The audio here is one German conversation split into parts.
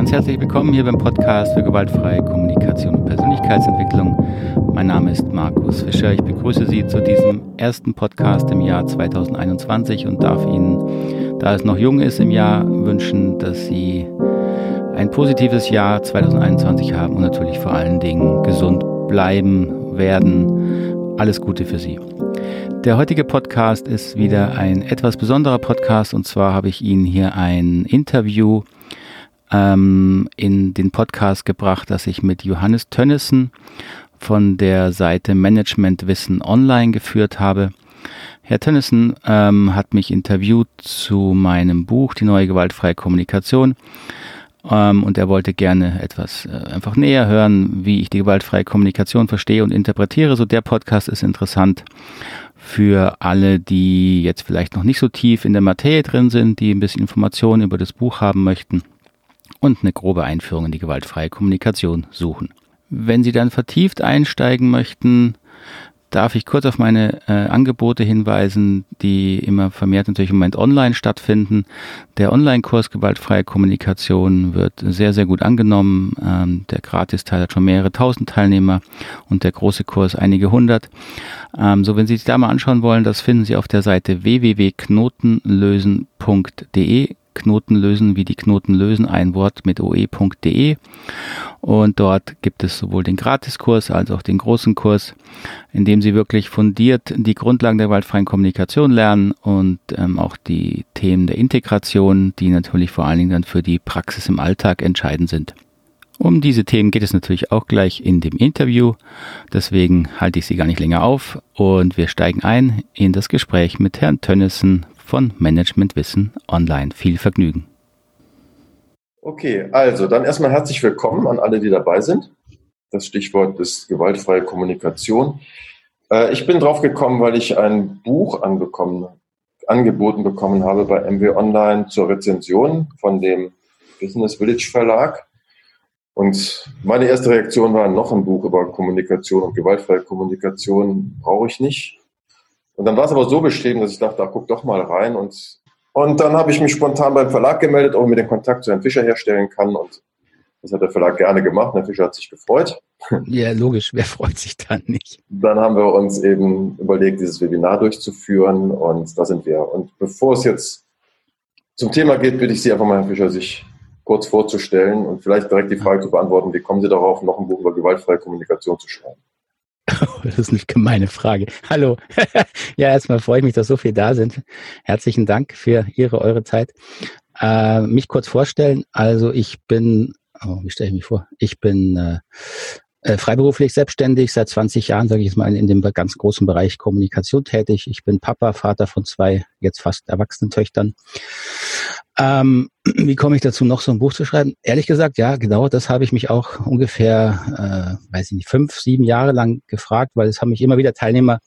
Ganz herzlich willkommen hier beim Podcast für gewaltfreie Kommunikation und Persönlichkeitsentwicklung. Mein Name ist Markus Fischer. Ich begrüße Sie zu diesem ersten Podcast im Jahr 2021 und darf Ihnen, da es noch jung ist im Jahr, wünschen, dass Sie ein positives Jahr 2021 haben und natürlich vor allen Dingen gesund bleiben werden. Alles Gute für Sie. Der heutige Podcast ist wieder ein etwas besonderer Podcast und zwar habe ich Ihnen hier ein Interview ähm, in den Podcast gebracht, das ich mit Johannes Tönnissen von der Seite Management Wissen Online geführt habe. Herr Tönnissen ähm, hat mich interviewt zu meinem Buch Die neue gewaltfreie Kommunikation ähm, und er wollte gerne etwas äh, einfach näher hören, wie ich die gewaltfreie Kommunikation verstehe und interpretiere. So der Podcast ist interessant für alle, die jetzt vielleicht noch nicht so tief in der Materie drin sind, die ein bisschen Informationen über das Buch haben möchten und eine grobe Einführung in die gewaltfreie Kommunikation suchen. Wenn Sie dann vertieft einsteigen möchten, darf ich kurz auf meine äh, Angebote hinweisen, die immer vermehrt natürlich im Moment online stattfinden. Der Online-Kurs Gewaltfreie Kommunikation wird sehr, sehr gut angenommen. Ähm, der Gratis-Teil hat schon mehrere tausend Teilnehmer und der große Kurs einige hundert. Ähm, so, wenn Sie sich da mal anschauen wollen, das finden Sie auf der Seite www.knotenlösen.de Knoten lösen, wie die Knoten lösen, ein Wort mit oe.de. Und dort gibt es sowohl den Gratiskurs als auch den großen Kurs, in dem Sie wirklich fundiert die Grundlagen der gewaltfreien Kommunikation lernen und ähm, auch die Themen der Integration, die natürlich vor allen Dingen dann für die Praxis im Alltag entscheidend sind. Um diese Themen geht es natürlich auch gleich in dem Interview. Deswegen halte ich Sie gar nicht länger auf und wir steigen ein in das Gespräch mit Herrn Tönnissen von Management Wissen Online. Viel Vergnügen. Okay, also dann erstmal herzlich willkommen an alle, die dabei sind. Das Stichwort ist gewaltfreie Kommunikation. Äh, ich bin drauf gekommen, weil ich ein Buch angeboten bekommen habe bei MW Online zur Rezension von dem Business Village Verlag. Und meine erste Reaktion war, noch ein Buch über Kommunikation und gewaltfreie Kommunikation brauche ich nicht. Und dann war es aber so beschrieben, dass ich dachte, da guck doch mal rein. Und, und dann habe ich mich spontan beim Verlag gemeldet, ob ich mir den Kontakt zu Herrn Fischer herstellen kann. Und das hat der Verlag gerne gemacht. Herr Fischer hat sich gefreut. Ja, logisch. Wer freut sich dann nicht? Dann haben wir uns eben überlegt, dieses Webinar durchzuführen. Und da sind wir. Und bevor es jetzt zum Thema geht, bitte ich Sie einfach mal, Herr Fischer, sich kurz vorzustellen und vielleicht direkt die Frage zu beantworten, wie kommen Sie darauf, noch ein Buch über gewaltfreie Kommunikation zu schreiben? das ist eine gemeine Frage. Hallo. ja, erstmal freue ich mich, dass so viele da sind. Herzlichen Dank für Ihre, eure Zeit. Äh, mich kurz vorstellen. Also ich bin, oh, wie stelle ich mich vor? Ich bin äh, äh freiberuflich selbstständig, seit 20 Jahren, sage ich jetzt mal, in dem ganz großen Bereich Kommunikation tätig. Ich bin Papa, Vater von zwei jetzt fast erwachsenen Töchtern. Ähm, wie komme ich dazu, noch so ein Buch zu schreiben? Ehrlich gesagt, ja, genau, das habe ich mich auch ungefähr, äh, weiß ich nicht, fünf, sieben Jahre lang gefragt, weil es haben mich immer wieder Teilnehmer,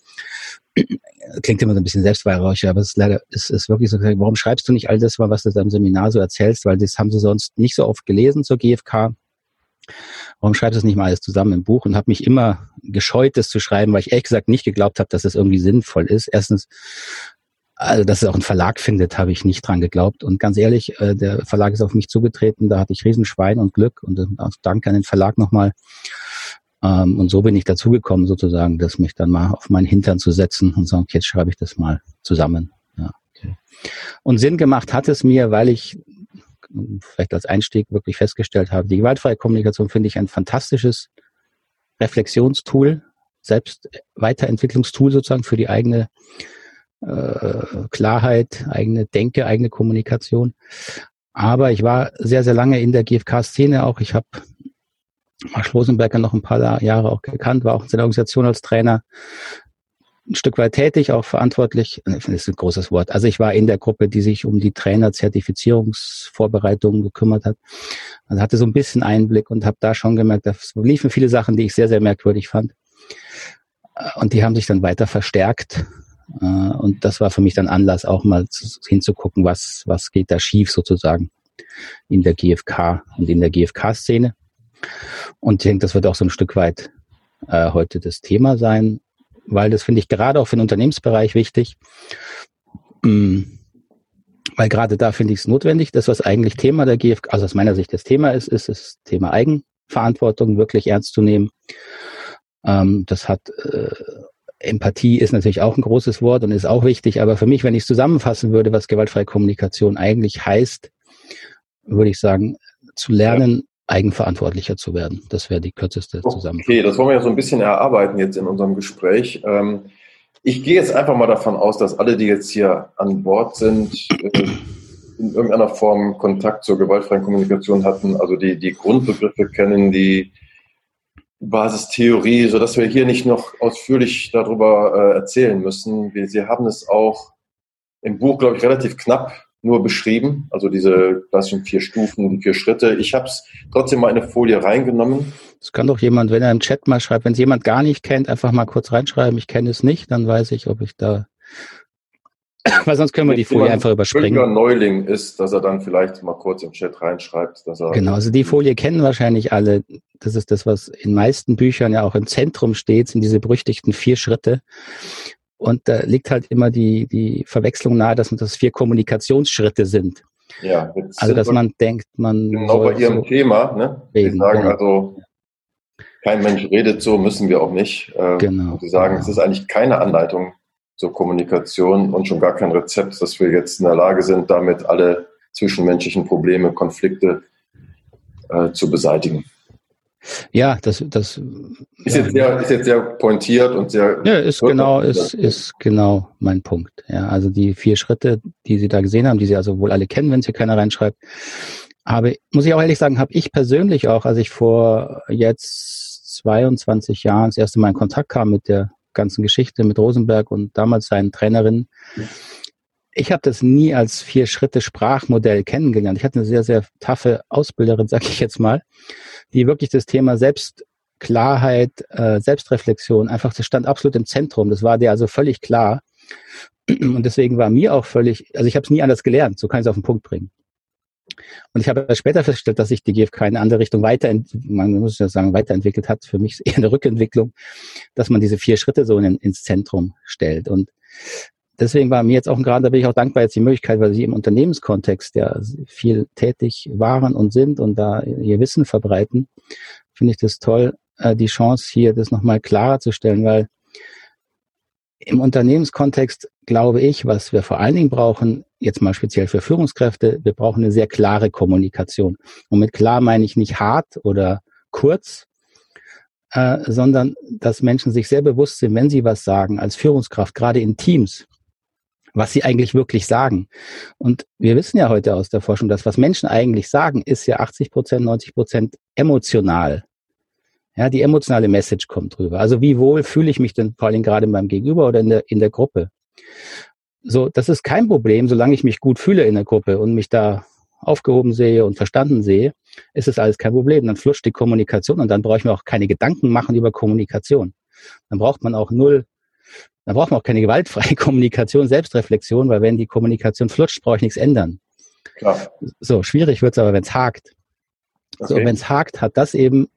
klingt immer so ein bisschen selbstweihräucher, aber es ist leider, es ist wirklich so, warum schreibst du nicht all das, was du da im Seminar so erzählst, weil das haben sie sonst nicht so oft gelesen zur GfK. Warum schreibst du es nicht mal alles zusammen im Buch? Und habe mich immer gescheut, das zu schreiben, weil ich ehrlich gesagt nicht geglaubt habe, dass das irgendwie sinnvoll ist. Erstens also, dass es auch einen Verlag findet, habe ich nicht dran geglaubt. Und ganz ehrlich, äh, der Verlag ist auf mich zugetreten, da hatte ich Riesenschwein und Glück und äh, danke an den Verlag nochmal. Ähm, und so bin ich dazugekommen, sozusagen, das mich dann mal auf meinen Hintern zu setzen und sagen, okay, jetzt schreibe ich das mal zusammen. Ja. Und Sinn gemacht hat es mir, weil ich vielleicht als Einstieg wirklich festgestellt habe, die gewaltfreie Kommunikation finde ich ein fantastisches Reflexionstool, selbst Weiterentwicklungstool sozusagen für die eigene äh, Klarheit, eigene Denke, eigene Kommunikation. Aber ich war sehr, sehr lange in der GfK-Szene auch. Ich habe Marsch Rosenberger noch ein paar Jahre auch gekannt, war auch in seiner Organisation als Trainer ein Stück weit tätig, auch verantwortlich. Das ist ein großes Wort. Also ich war in der Gruppe, die sich um die Trainer-Zertifizierungsvorbereitungen gekümmert hat. Also hatte so ein bisschen Einblick und habe da schon gemerkt, da liefen viele Sachen, die ich sehr, sehr merkwürdig fand. Und die haben sich dann weiter verstärkt und das war für mich dann Anlass, auch mal hinzugucken, was, was geht da schief sozusagen in der GfK und in der GfK-Szene. Und ich denke, das wird auch so ein Stück weit äh, heute das Thema sein, weil das finde ich gerade auch für den Unternehmensbereich wichtig. Mm, weil gerade da finde ich es notwendig. Das, was eigentlich Thema der GfK, also aus meiner Sicht das Thema ist, ist das Thema Eigenverantwortung wirklich ernst zu nehmen. Ähm, das hat äh, Empathie ist natürlich auch ein großes Wort und ist auch wichtig, aber für mich, wenn ich zusammenfassen würde, was gewaltfreie Kommunikation eigentlich heißt, würde ich sagen, zu lernen, ja. eigenverantwortlicher zu werden. Das wäre die kürzeste okay, Zusammenfassung. Okay, das wollen wir ja so ein bisschen erarbeiten jetzt in unserem Gespräch. Ähm, ich gehe jetzt einfach mal davon aus, dass alle, die jetzt hier an Bord sind, äh, in irgendeiner Form Kontakt zur gewaltfreien Kommunikation hatten, also die, die Grundbegriffe kennen, die Basistheorie, so dass wir hier nicht noch ausführlich darüber äh, erzählen müssen. Wir, Sie haben es auch im Buch, glaube ich, relativ knapp nur beschrieben, also diese klassischen vier Stufen, die vier Schritte. Ich habe es trotzdem mal in eine Folie reingenommen. Das kann doch jemand, wenn er im Chat mal schreibt, wenn es jemand gar nicht kennt, einfach mal kurz reinschreiben, ich kenne es nicht, dann weiß ich, ob ich da weil sonst können wir die Folie einfach überspringen. Wenn Neuling ist, dass er dann vielleicht mal kurz im Chat reinschreibt. Dass er genau, also die Folie kennen wahrscheinlich alle. Das ist das, was in meisten Büchern ja auch im Zentrum steht, sind diese berüchtigten vier Schritte. Und da liegt halt immer die, die Verwechslung nahe, dass das vier Kommunikationsschritte sind. Ja, also dass man denkt, man. Genau bei Ihrem so Thema, ne? Reden, Sie sagen genau. also, kein Mensch redet so, müssen wir auch nicht. Ähm, genau. Sie sagen, es ist eigentlich keine Anleitung zur Kommunikation und schon gar kein Rezept, dass wir jetzt in der Lage sind, damit alle zwischenmenschlichen Probleme, Konflikte äh, zu beseitigen. Ja, das, das ist, jetzt sehr, ist jetzt sehr pointiert und sehr. Ja, ist genau, ist, ist genau mein Punkt. Ja, also die vier Schritte, die Sie da gesehen haben, die Sie also wohl alle kennen, wenn es hier keiner reinschreibt, habe, muss ich auch ehrlich sagen, habe ich persönlich auch, als ich vor jetzt 22 Jahren das erste Mal in Kontakt kam mit der ganzen Geschichte mit Rosenberg und damals seinen Trainerinnen. Ich habe das nie als Vier-Schritte-Sprachmodell kennengelernt. Ich hatte eine sehr, sehr taffe Ausbilderin, sag ich jetzt mal, die wirklich das Thema Selbstklarheit, äh, Selbstreflexion, einfach, das stand absolut im Zentrum. Das war dir also völlig klar. Und deswegen war mir auch völlig, also ich habe es nie anders gelernt, so kann ich es auf den Punkt bringen. Und ich habe später festgestellt, dass sich die GfK in eine andere Richtung weiterentwickelt, man muss ja sagen, weiterentwickelt hat. Für mich eher eine Rückentwicklung, dass man diese vier Schritte so in, ins Zentrum stellt. Und deswegen war mir jetzt auch gerade, da bin ich auch dankbar jetzt die Möglichkeit, weil Sie im Unternehmenskontext ja viel tätig waren und sind und da Ihr Wissen verbreiten, finde ich das toll, äh, die Chance hier das nochmal klarer zu stellen, weil im Unternehmenskontext glaube ich, was wir vor allen Dingen brauchen, jetzt mal speziell für Führungskräfte, wir brauchen eine sehr klare Kommunikation. Und mit klar meine ich nicht hart oder kurz, äh, sondern dass Menschen sich sehr bewusst sind, wenn sie was sagen als Führungskraft, gerade in Teams, was sie eigentlich wirklich sagen. Und wir wissen ja heute aus der Forschung, dass was Menschen eigentlich sagen, ist ja 80 Prozent, 90 Prozent emotional. Ja, die emotionale Message kommt drüber. Also wie wohl fühle ich mich denn vor allem gerade beim Gegenüber oder in der, in der Gruppe? So, das ist kein Problem, solange ich mich gut fühle in der Gruppe und mich da aufgehoben sehe und verstanden sehe, ist es alles kein Problem. Dann flutscht die Kommunikation und dann brauche ich mir auch keine Gedanken machen über Kommunikation. Dann braucht man auch null, dann braucht man auch keine gewaltfreie Kommunikation, Selbstreflexion, weil wenn die Kommunikation flutscht, brauche ich nichts ändern. Klar. So, schwierig wird es aber, wenn es hakt. Okay. So, wenn es hakt, hat das eben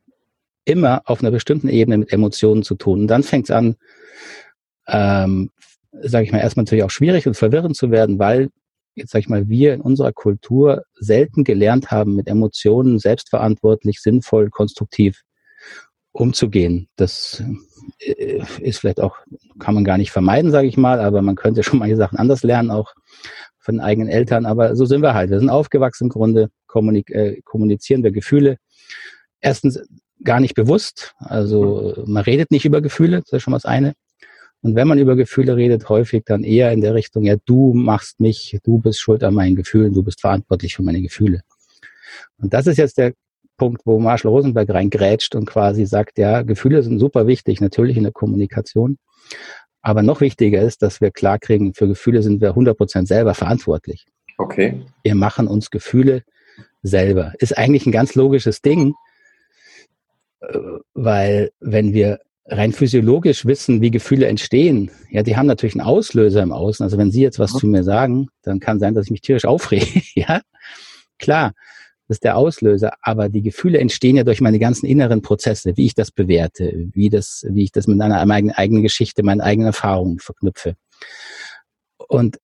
immer auf einer bestimmten Ebene mit Emotionen zu tun. Und dann fängt es an, ähm, sage ich mal, erstmal natürlich auch schwierig und verwirrend zu werden, weil jetzt sage ich mal, wir in unserer Kultur selten gelernt haben, mit Emotionen selbstverantwortlich, sinnvoll, konstruktiv umzugehen. Das äh, ist vielleicht auch, kann man gar nicht vermeiden, sage ich mal, aber man könnte schon manche Sachen anders lernen, auch von den eigenen Eltern. Aber so sind wir halt. Wir sind aufgewachsen im Grunde, äh, kommunizieren wir Gefühle. Erstens gar nicht bewusst. Also mhm. man redet nicht über Gefühle, das ist schon mal das eine. Und wenn man über Gefühle redet, häufig dann eher in der Richtung, ja, du machst mich, du bist schuld an meinen Gefühlen, du bist verantwortlich für meine Gefühle. Und das ist jetzt der Punkt, wo Marshall Rosenberg reingrätscht und quasi sagt, ja, Gefühle sind super wichtig, natürlich in der Kommunikation. Aber noch wichtiger ist, dass wir klarkriegen, für Gefühle sind wir 100% selber verantwortlich. Okay. Wir machen uns Gefühle selber. Ist eigentlich ein ganz logisches Ding, weil wenn wir rein physiologisch wissen, wie Gefühle entstehen, ja, die haben natürlich einen Auslöser im Außen. Also wenn Sie jetzt was mhm. zu mir sagen, dann kann sein, dass ich mich tierisch aufrege. ja, klar, das ist der Auslöser. Aber die Gefühle entstehen ja durch meine ganzen inneren Prozesse, wie ich das bewerte, wie das, wie ich das mit einer eigenen, eigenen Geschichte, meinen eigenen Erfahrungen verknüpfe. Und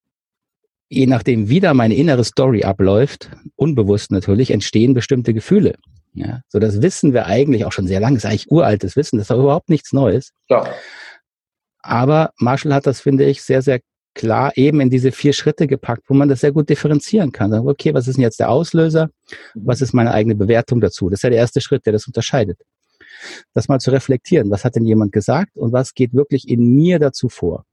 je nachdem, wie da meine innere Story abläuft, unbewusst natürlich, entstehen bestimmte Gefühle. Ja, so das wissen wir eigentlich auch schon sehr lange. Das ist eigentlich uraltes Wissen. Das ist auch überhaupt nichts Neues. Klar. Aber Marshall hat das, finde ich, sehr, sehr klar eben in diese vier Schritte gepackt, wo man das sehr gut differenzieren kann. Okay, was ist denn jetzt der Auslöser? Was ist meine eigene Bewertung dazu? Das ist ja der erste Schritt, der das unterscheidet. Das mal zu reflektieren. Was hat denn jemand gesagt und was geht wirklich in mir dazu vor?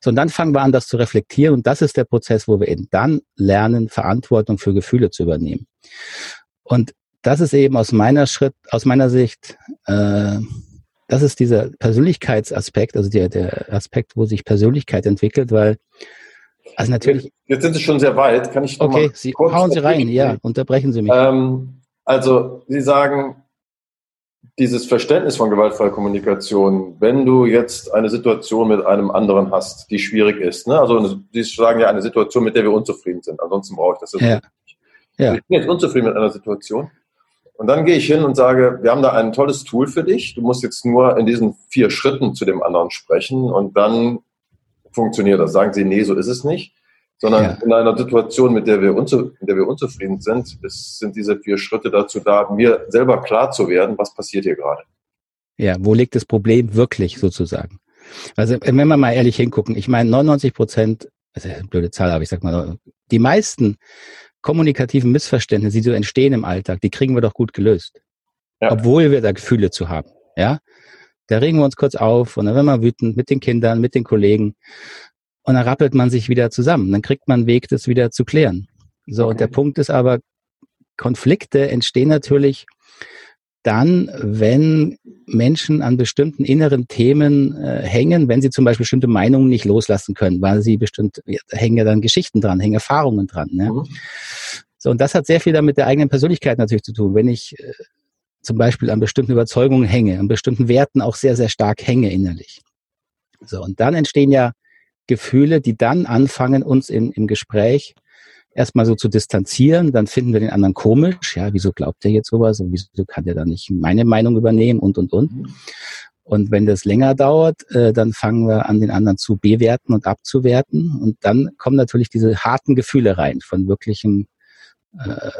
So, und dann fangen wir an, das zu reflektieren und das ist der Prozess, wo wir eben dann lernen, Verantwortung für Gefühle zu übernehmen. Und das ist eben aus meiner Schritt, aus meiner Sicht, äh, das ist dieser Persönlichkeitsaspekt, also der, der Aspekt, wo sich Persönlichkeit entwickelt, weil also natürlich. Jetzt sind Sie schon sehr weit. Kann ich Okay, Sie, hauen Sie rein, ja, unterbrechen Sie mich. Ähm, also Sie sagen, dieses Verständnis von gewaltfreier Kommunikation, wenn du jetzt eine Situation mit einem anderen hast, die schwierig ist, ne? also Sie sagen ja eine Situation, mit der wir unzufrieden sind, ansonsten brauche ich das jetzt ja. nicht. Ja. Ich bin jetzt unzufrieden mit einer Situation und dann gehe ich hin und sage, wir haben da ein tolles Tool für dich. Du musst jetzt nur in diesen vier Schritten zu dem anderen sprechen und dann funktioniert das. Sagen sie, nee, so ist es nicht. Sondern ja. in einer Situation, mit der wir, unzu in der wir unzufrieden sind, ist, sind diese vier Schritte dazu da, mir selber klar zu werden, was passiert hier gerade. Ja, wo liegt das Problem wirklich sozusagen? Also wenn wir mal ehrlich hingucken, ich meine 99 Prozent, eine blöde Zahl, aber ich sag mal, die meisten kommunikativen Missverständnisse, die so entstehen im Alltag, die kriegen wir doch gut gelöst. Ja. Obwohl wir da Gefühle zu haben. Ja? Da regen wir uns kurz auf und dann werden wir wütend mit den Kindern, mit den Kollegen und dann rappelt man sich wieder zusammen. Dann kriegt man einen Weg, das wieder zu klären. So, okay. und der Punkt ist aber, Konflikte entstehen natürlich dann, wenn Menschen an bestimmten inneren Themen äh, hängen, wenn sie zum Beispiel bestimmte Meinungen nicht loslassen können, weil sie bestimmt, da hängen ja dann Geschichten dran, hängen Erfahrungen dran. Ne? Mhm. So, und das hat sehr viel damit der eigenen Persönlichkeit natürlich zu tun. Wenn ich äh, zum Beispiel an bestimmten Überzeugungen hänge, an bestimmten Werten auch sehr, sehr stark hänge innerlich. So, und dann entstehen ja Gefühle, die dann anfangen, uns in, im Gespräch erstmal so zu distanzieren, dann finden wir den anderen komisch. Ja, wieso glaubt er jetzt sowas und wieso kann der dann nicht meine Meinung übernehmen und, und, und. Mhm. Und wenn das länger dauert, äh, dann fangen wir an, den anderen zu bewerten und abzuwerten. Und dann kommen natürlich diese harten Gefühle rein von wirklichem, äh,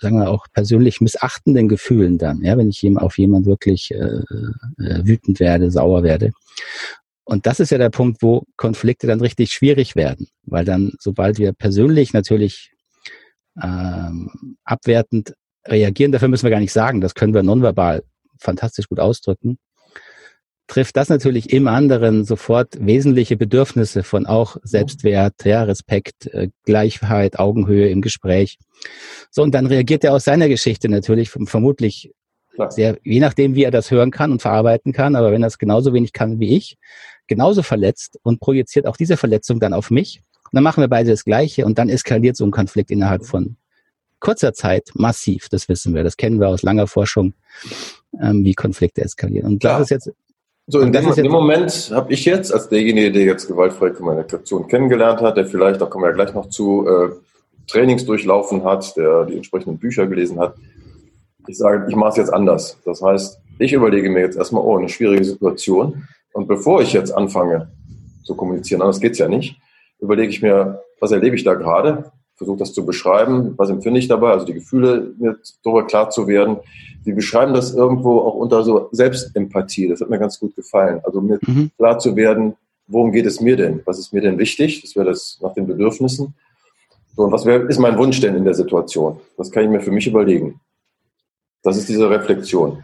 sagen wir auch persönlich missachtenden Gefühlen dann, ja, wenn ich auf jemand wirklich äh, äh, wütend werde, sauer werde. Und das ist ja der Punkt, wo Konflikte dann richtig schwierig werden, weil dann, sobald wir persönlich natürlich ähm, abwertend reagieren, dafür müssen wir gar nicht sagen, das können wir nonverbal fantastisch gut ausdrücken, trifft das natürlich im anderen sofort wesentliche Bedürfnisse von auch Selbstwert, ja, Respekt, äh, Gleichheit, Augenhöhe im Gespräch. So, und dann reagiert er aus seiner Geschichte natürlich vermutlich sehr, je nachdem, wie er das hören kann und verarbeiten kann, aber wenn er es genauso wenig kann wie ich, genauso verletzt und projiziert auch diese Verletzung dann auf mich. Und dann machen wir beide das Gleiche und dann eskaliert so ein Konflikt innerhalb von kurzer Zeit massiv. Das wissen wir. Das kennen wir aus langer Forschung, ähm, wie Konflikte eskalieren. Und das ist jetzt so, in dem, dem, Moment habe ich jetzt, als derjenige, der jetzt gewaltfreie Kommunikation kennengelernt hat, der vielleicht, da kommen wir ja gleich noch zu, äh, Trainings durchlaufen hat, der die entsprechenden Bücher gelesen hat, ich sage, ich mache es jetzt anders. Das heißt, ich überlege mir jetzt erstmal, oh, eine schwierige Situation. Und bevor ich jetzt anfange zu kommunizieren, anders geht's ja nicht, überlege ich mir, was erlebe ich da gerade, versuche das zu beschreiben, was empfinde ich dabei, also die Gefühle mir darüber klar zu werden. Sie beschreiben das irgendwo auch unter so Selbstempathie, das hat mir ganz gut gefallen. Also mir mhm. klar zu werden, worum geht es mir denn? Was ist mir denn wichtig? Das wäre das nach den Bedürfnissen. So, und was wär, ist mein Wunsch denn in der Situation? Das kann ich mir für mich überlegen. Das ist diese Reflexion.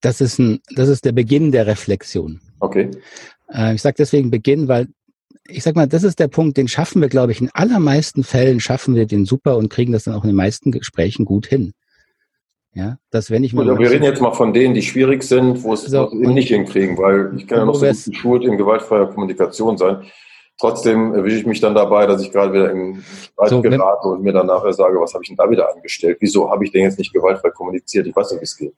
Das ist, ein, das ist der Beginn der Reflexion. Okay. Äh, ich sage deswegen Beginn, weil ich sag mal, das ist der Punkt, den schaffen wir, glaube ich, in allermeisten Fällen schaffen wir den super und kriegen das dann auch in den meisten Gesprächen gut hin. Ja, dass wenn ich mal. Gut, wir reden jetzt mal von denen, die schwierig sind, wo es so, eben nicht hinkriegen, weil ich kann ja noch so gut geschult in gewaltfreier Kommunikation sein. Trotzdem erwische ich mich dann dabei, dass ich gerade wieder im Streit so, gerate und mir dann nachher sage, was habe ich denn da wieder angestellt? Wieso habe ich denn jetzt nicht gewaltfrei kommuniziert? Ich weiß nicht, wie es geht.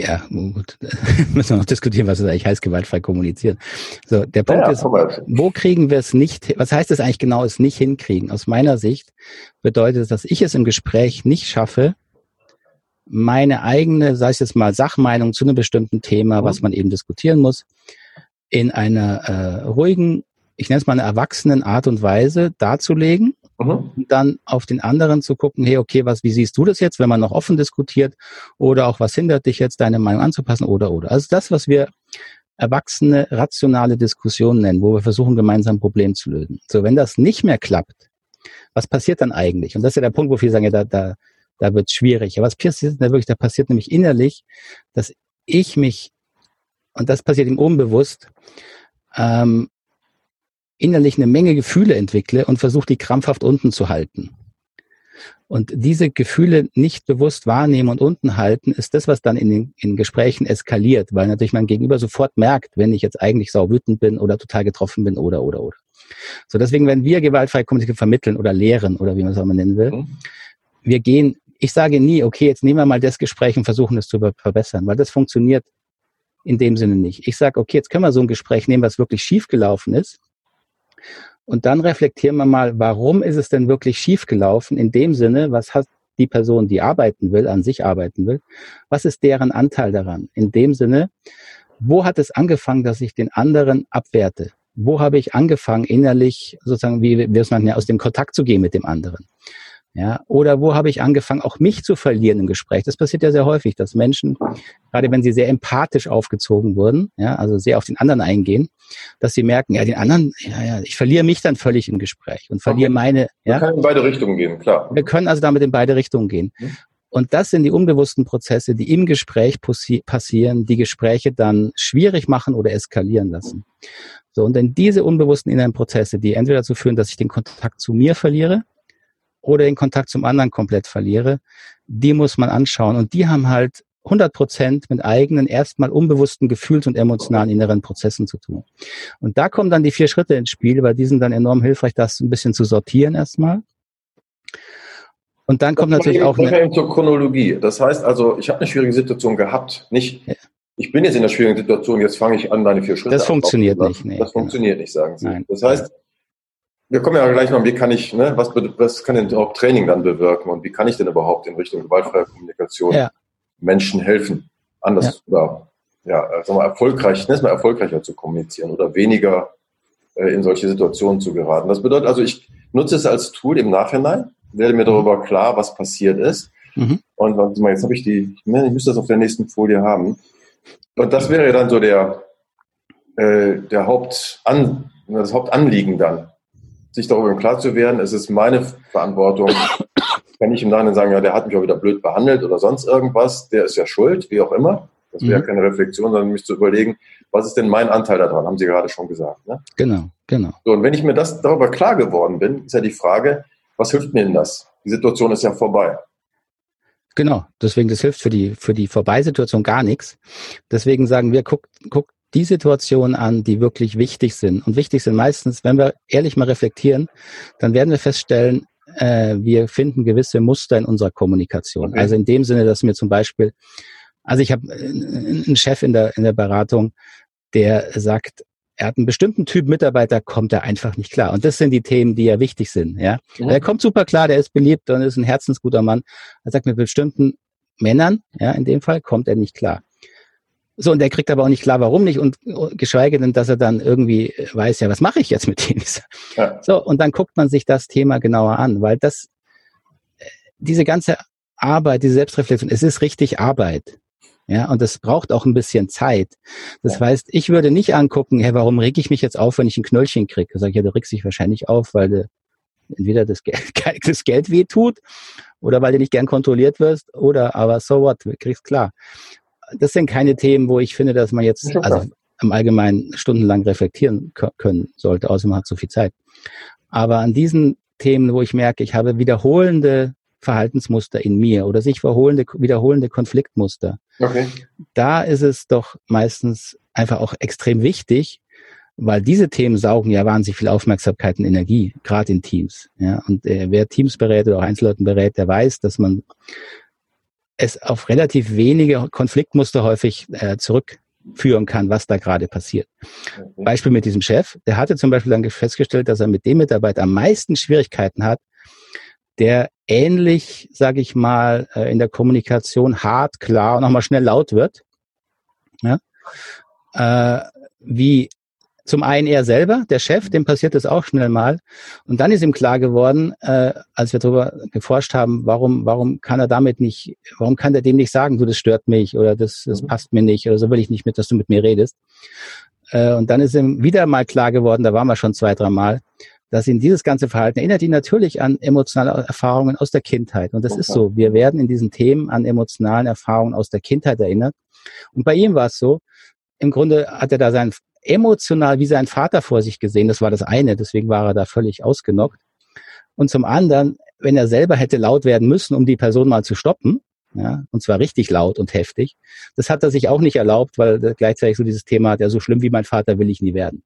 Ja, gut. müssen wir noch diskutieren, was das eigentlich heißt, gewaltfrei kommunizieren. So, der Punkt ja, ist, wo kriegen wir es nicht, was heißt es eigentlich genau, es nicht hinkriegen? Aus meiner Sicht bedeutet es, dass ich es im Gespräch nicht schaffe, meine eigene, sei es jetzt mal Sachmeinung zu einem bestimmten Thema, was mhm. man eben diskutieren muss, in einer äh, ruhigen ich nenne es mal eine erwachsenen Art und Weise darzulegen mhm. und dann auf den anderen zu gucken, hey, okay, was, wie siehst du das jetzt, wenn man noch offen diskutiert oder auch was hindert dich jetzt, deine Meinung anzupassen oder, oder. Also das, was wir erwachsene, rationale Diskussionen nennen, wo wir versuchen, gemeinsam ein Problem zu lösen. So, wenn das nicht mehr klappt, was passiert dann eigentlich? Und das ist ja der Punkt, wo viele sagen, ja, da, da, da wird schwierig. Ja, was passiert da wirklich? Da passiert nämlich innerlich, dass ich mich, und das passiert ihm unbewusst, ähm, innerlich eine Menge Gefühle entwickle und versuche, die krampfhaft unten zu halten. Und diese Gefühle nicht bewusst wahrnehmen und unten halten, ist das, was dann in den in Gesprächen eskaliert, weil natürlich mein Gegenüber sofort merkt, wenn ich jetzt eigentlich sau wütend bin oder total getroffen bin oder, oder, oder. So, deswegen, wenn wir gewaltfreie Kommunikation vermitteln oder lehren oder wie man es auch mal nennen will, mhm. wir gehen, ich sage nie, okay, jetzt nehmen wir mal das Gespräch und versuchen es zu verbessern, weil das funktioniert in dem Sinne nicht. Ich sage, okay, jetzt können wir so ein Gespräch nehmen, was wirklich schiefgelaufen ist und dann reflektieren wir mal, warum ist es denn wirklich schiefgelaufen? In dem Sinne, was hat die Person, die arbeiten will, an sich arbeiten will, was ist deren Anteil daran? In dem Sinne, wo hat es angefangen, dass ich den anderen abwerte? Wo habe ich angefangen, innerlich sozusagen, wie wir es manchmal aus dem Kontakt zu gehen mit dem anderen? Ja, oder wo habe ich angefangen, auch mich zu verlieren im Gespräch? Das passiert ja sehr häufig, dass Menschen, gerade wenn sie sehr empathisch aufgezogen wurden, ja, also sehr auf den anderen eingehen, dass sie merken, ja, den anderen, ja, ja, ich verliere mich dann völlig im Gespräch und verliere okay. meine. Ja. Wir können in beide Richtungen gehen, klar. Wir können also damit in beide Richtungen gehen. Mhm. Und das sind die unbewussten Prozesse, die im Gespräch passieren, die Gespräche dann schwierig machen oder eskalieren lassen. So, und dann diese unbewussten inneren Prozesse, die entweder dazu führen, dass ich den Kontakt zu mir verliere, oder den Kontakt zum anderen komplett verliere, die muss man anschauen. Und die haben halt 100 Prozent mit eigenen, erstmal unbewussten Gefühls- und emotionalen inneren Prozessen zu tun. Und da kommen dann die vier Schritte ins Spiel, weil die sind dann enorm hilfreich, das ein bisschen zu sortieren erstmal. Und dann kommt natürlich auch eine zur Chronologie. Das heißt also, ich habe eine schwierige Situation gehabt, nicht ja. ich bin jetzt in einer schwierigen Situation, jetzt fange ich an, deine vier Schritte Das funktioniert nicht. Nee, das genau. funktioniert nicht, sagen Sie. Nein. Das heißt, wir kommen ja gleich noch, wie kann ich, ne, was, was kann denn überhaupt Training dann bewirken und wie kann ich denn überhaupt in Richtung gewaltfreie Kommunikation ja. Menschen helfen, anders ja. oder ja, äh, sagen wir, erfolgreich, ne, mal erfolgreicher zu kommunizieren oder weniger äh, in solche Situationen zu geraten. Das bedeutet also, ich nutze es als Tool im Nachhinein, werde mir darüber klar, was passiert ist. Mhm. Und warte mal, jetzt habe ich die, ich müsste das auf der nächsten Folie haben. Und das wäre dann so der, äh, der Hauptan, das Hauptanliegen dann sich darüber klar zu werden, es ist meine Verantwortung. Kann ich im Nachhinein sagen, ja, der hat mich auch wieder blöd behandelt oder sonst irgendwas, der ist ja schuld, wie auch immer. Das wäre mhm. keine Reflexion, sondern mich zu überlegen, was ist denn mein Anteil daran, haben Sie gerade schon gesagt. Ne? Genau, genau. So, und wenn ich mir das darüber klar geworden bin, ist ja die Frage, was hilft mir denn das? Die Situation ist ja vorbei. Genau, deswegen, das hilft für die, für die Vorbeisituation gar nichts. Deswegen sagen wir, guck, guck die Situationen an, die wirklich wichtig sind. Und wichtig sind meistens, wenn wir ehrlich mal reflektieren, dann werden wir feststellen, äh, wir finden gewisse Muster in unserer Kommunikation. Okay. Also in dem Sinne, dass mir zum Beispiel, also ich habe einen Chef in der, in der Beratung, der sagt, er hat einen bestimmten Typ Mitarbeiter, kommt er einfach nicht klar. Und das sind die Themen, die ja wichtig sind. Ja, ja. er kommt super klar, der ist beliebt und ist ein herzensguter Mann. Er sagt, mit bestimmten Männern, ja, in dem Fall, kommt er nicht klar. So, und der kriegt aber auch nicht klar, warum nicht und geschweige denn, dass er dann irgendwie weiß, ja, was mache ich jetzt mit denen? Ja. So, und dann guckt man sich das Thema genauer an, weil das, diese ganze Arbeit, diese Selbstreflexion, es ist richtig Arbeit. Ja, und es braucht auch ein bisschen Zeit. Das ja. heißt, ich würde nicht angucken, hey, warum reg ich mich jetzt auf, wenn ich ein Knöllchen kriege? Sag ich, ja, du regst dich wahrscheinlich auf, weil du entweder das Geld, das Geld weh tut oder weil du nicht gern kontrolliert wirst oder aber so what, du kriegst klar das sind keine Themen, wo ich finde, dass man jetzt also im Allgemeinen stundenlang reflektieren können sollte, außer man hat so viel Zeit. Aber an diesen Themen, wo ich merke, ich habe wiederholende Verhaltensmuster in mir oder sich wiederholende, wiederholende Konfliktmuster, okay. da ist es doch meistens einfach auch extrem wichtig, weil diese Themen saugen ja wahnsinnig viel Aufmerksamkeit und Energie, gerade in Teams. Ja, und äh, wer Teams berät oder auch Einzelleuten berät, der weiß, dass man es auf relativ wenige Konfliktmuster häufig äh, zurückführen kann, was da gerade passiert. Okay. Beispiel mit diesem Chef, der hatte zum Beispiel dann festgestellt, dass er mit dem Mitarbeiter am meisten Schwierigkeiten hat, der ähnlich, sage ich mal, äh, in der Kommunikation hart, klar und auch mal schnell laut wird, ja? äh, wie zum einen er selber, der Chef, dem passiert das auch schnell mal. Und dann ist ihm klar geworden, äh, als wir darüber geforscht haben, warum, warum kann er damit nicht, warum kann er dem nicht sagen, du, das stört mich oder das, das mhm. passt mir nicht oder so will ich nicht mit, dass du mit mir redest. Äh, und dann ist ihm wieder mal klar geworden, da waren wir schon zwei, drei Mal, dass ihn dieses ganze Verhalten erinnert ihn natürlich an emotionale Erfahrungen aus der Kindheit. Und das okay. ist so. Wir werden in diesen Themen an emotionalen Erfahrungen aus der Kindheit erinnert. Und bei ihm war es so, im Grunde hat er da sein emotional wie sein Vater vor sich gesehen. Das war das eine. Deswegen war er da völlig ausgenockt. Und zum anderen, wenn er selber hätte laut werden müssen, um die Person mal zu stoppen, ja, und zwar richtig laut und heftig, das hat er sich auch nicht erlaubt, weil gleichzeitig so dieses Thema hat, ja, so schlimm wie mein Vater will ich nie werden.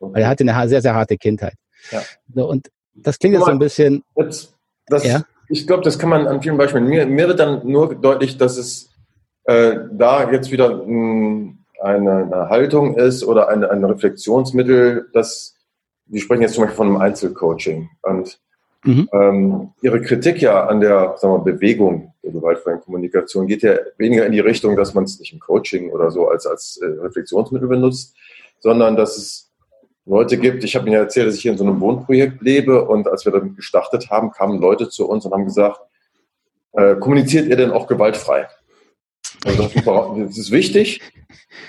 Weil er hatte eine sehr, sehr harte Kindheit. Ja. So, und das klingt jetzt so ein bisschen. Das, das, ja? Ich glaube, das kann man an vielen Beispielen. Mir, mir wird dann nur deutlich, dass es äh, da jetzt wieder mh, eine, eine, Haltung ist oder ein, ein Reflexionsmittel, das, wir sprechen jetzt zum Beispiel von einem Einzelcoaching. Und mhm. ähm, Ihre Kritik ja an der sagen wir, Bewegung der gewaltfreien Kommunikation geht ja weniger in die Richtung, dass man es nicht im Coaching oder so als, als äh, Reflexionsmittel benutzt, sondern dass es Leute gibt. Ich habe Ihnen ja erzählt, dass ich hier in so einem Wohnprojekt lebe und als wir damit gestartet haben, kamen Leute zu uns und haben gesagt, äh, kommuniziert ihr denn auch gewaltfrei? Also das ist wichtig.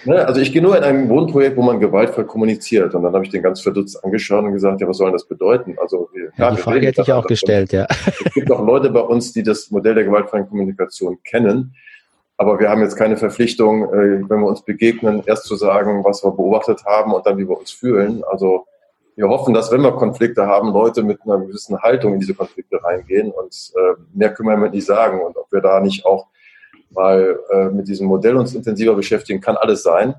Ne? Also ich gehe nur in ein Wohnprojekt, wo man gewaltfrei kommuniziert. Und dann habe ich den ganz verdutzt angeschaut und gesagt, ja, was soll das bedeuten? Also klar, ja, die Frage hätte ich auch gestellt, ja. Es gibt auch Leute bei uns, die das Modell der gewaltfreien Kommunikation kennen. Aber wir haben jetzt keine Verpflichtung, äh, wenn wir uns begegnen, erst zu sagen, was wir beobachtet haben und dann, wie wir uns fühlen. Also wir hoffen, dass wenn wir Konflikte haben, Leute mit einer gewissen Haltung in diese Konflikte reingehen und äh, mehr können wir nicht sagen. Und ob wir da nicht auch mal äh, mit diesem Modell uns intensiver beschäftigen, kann alles sein.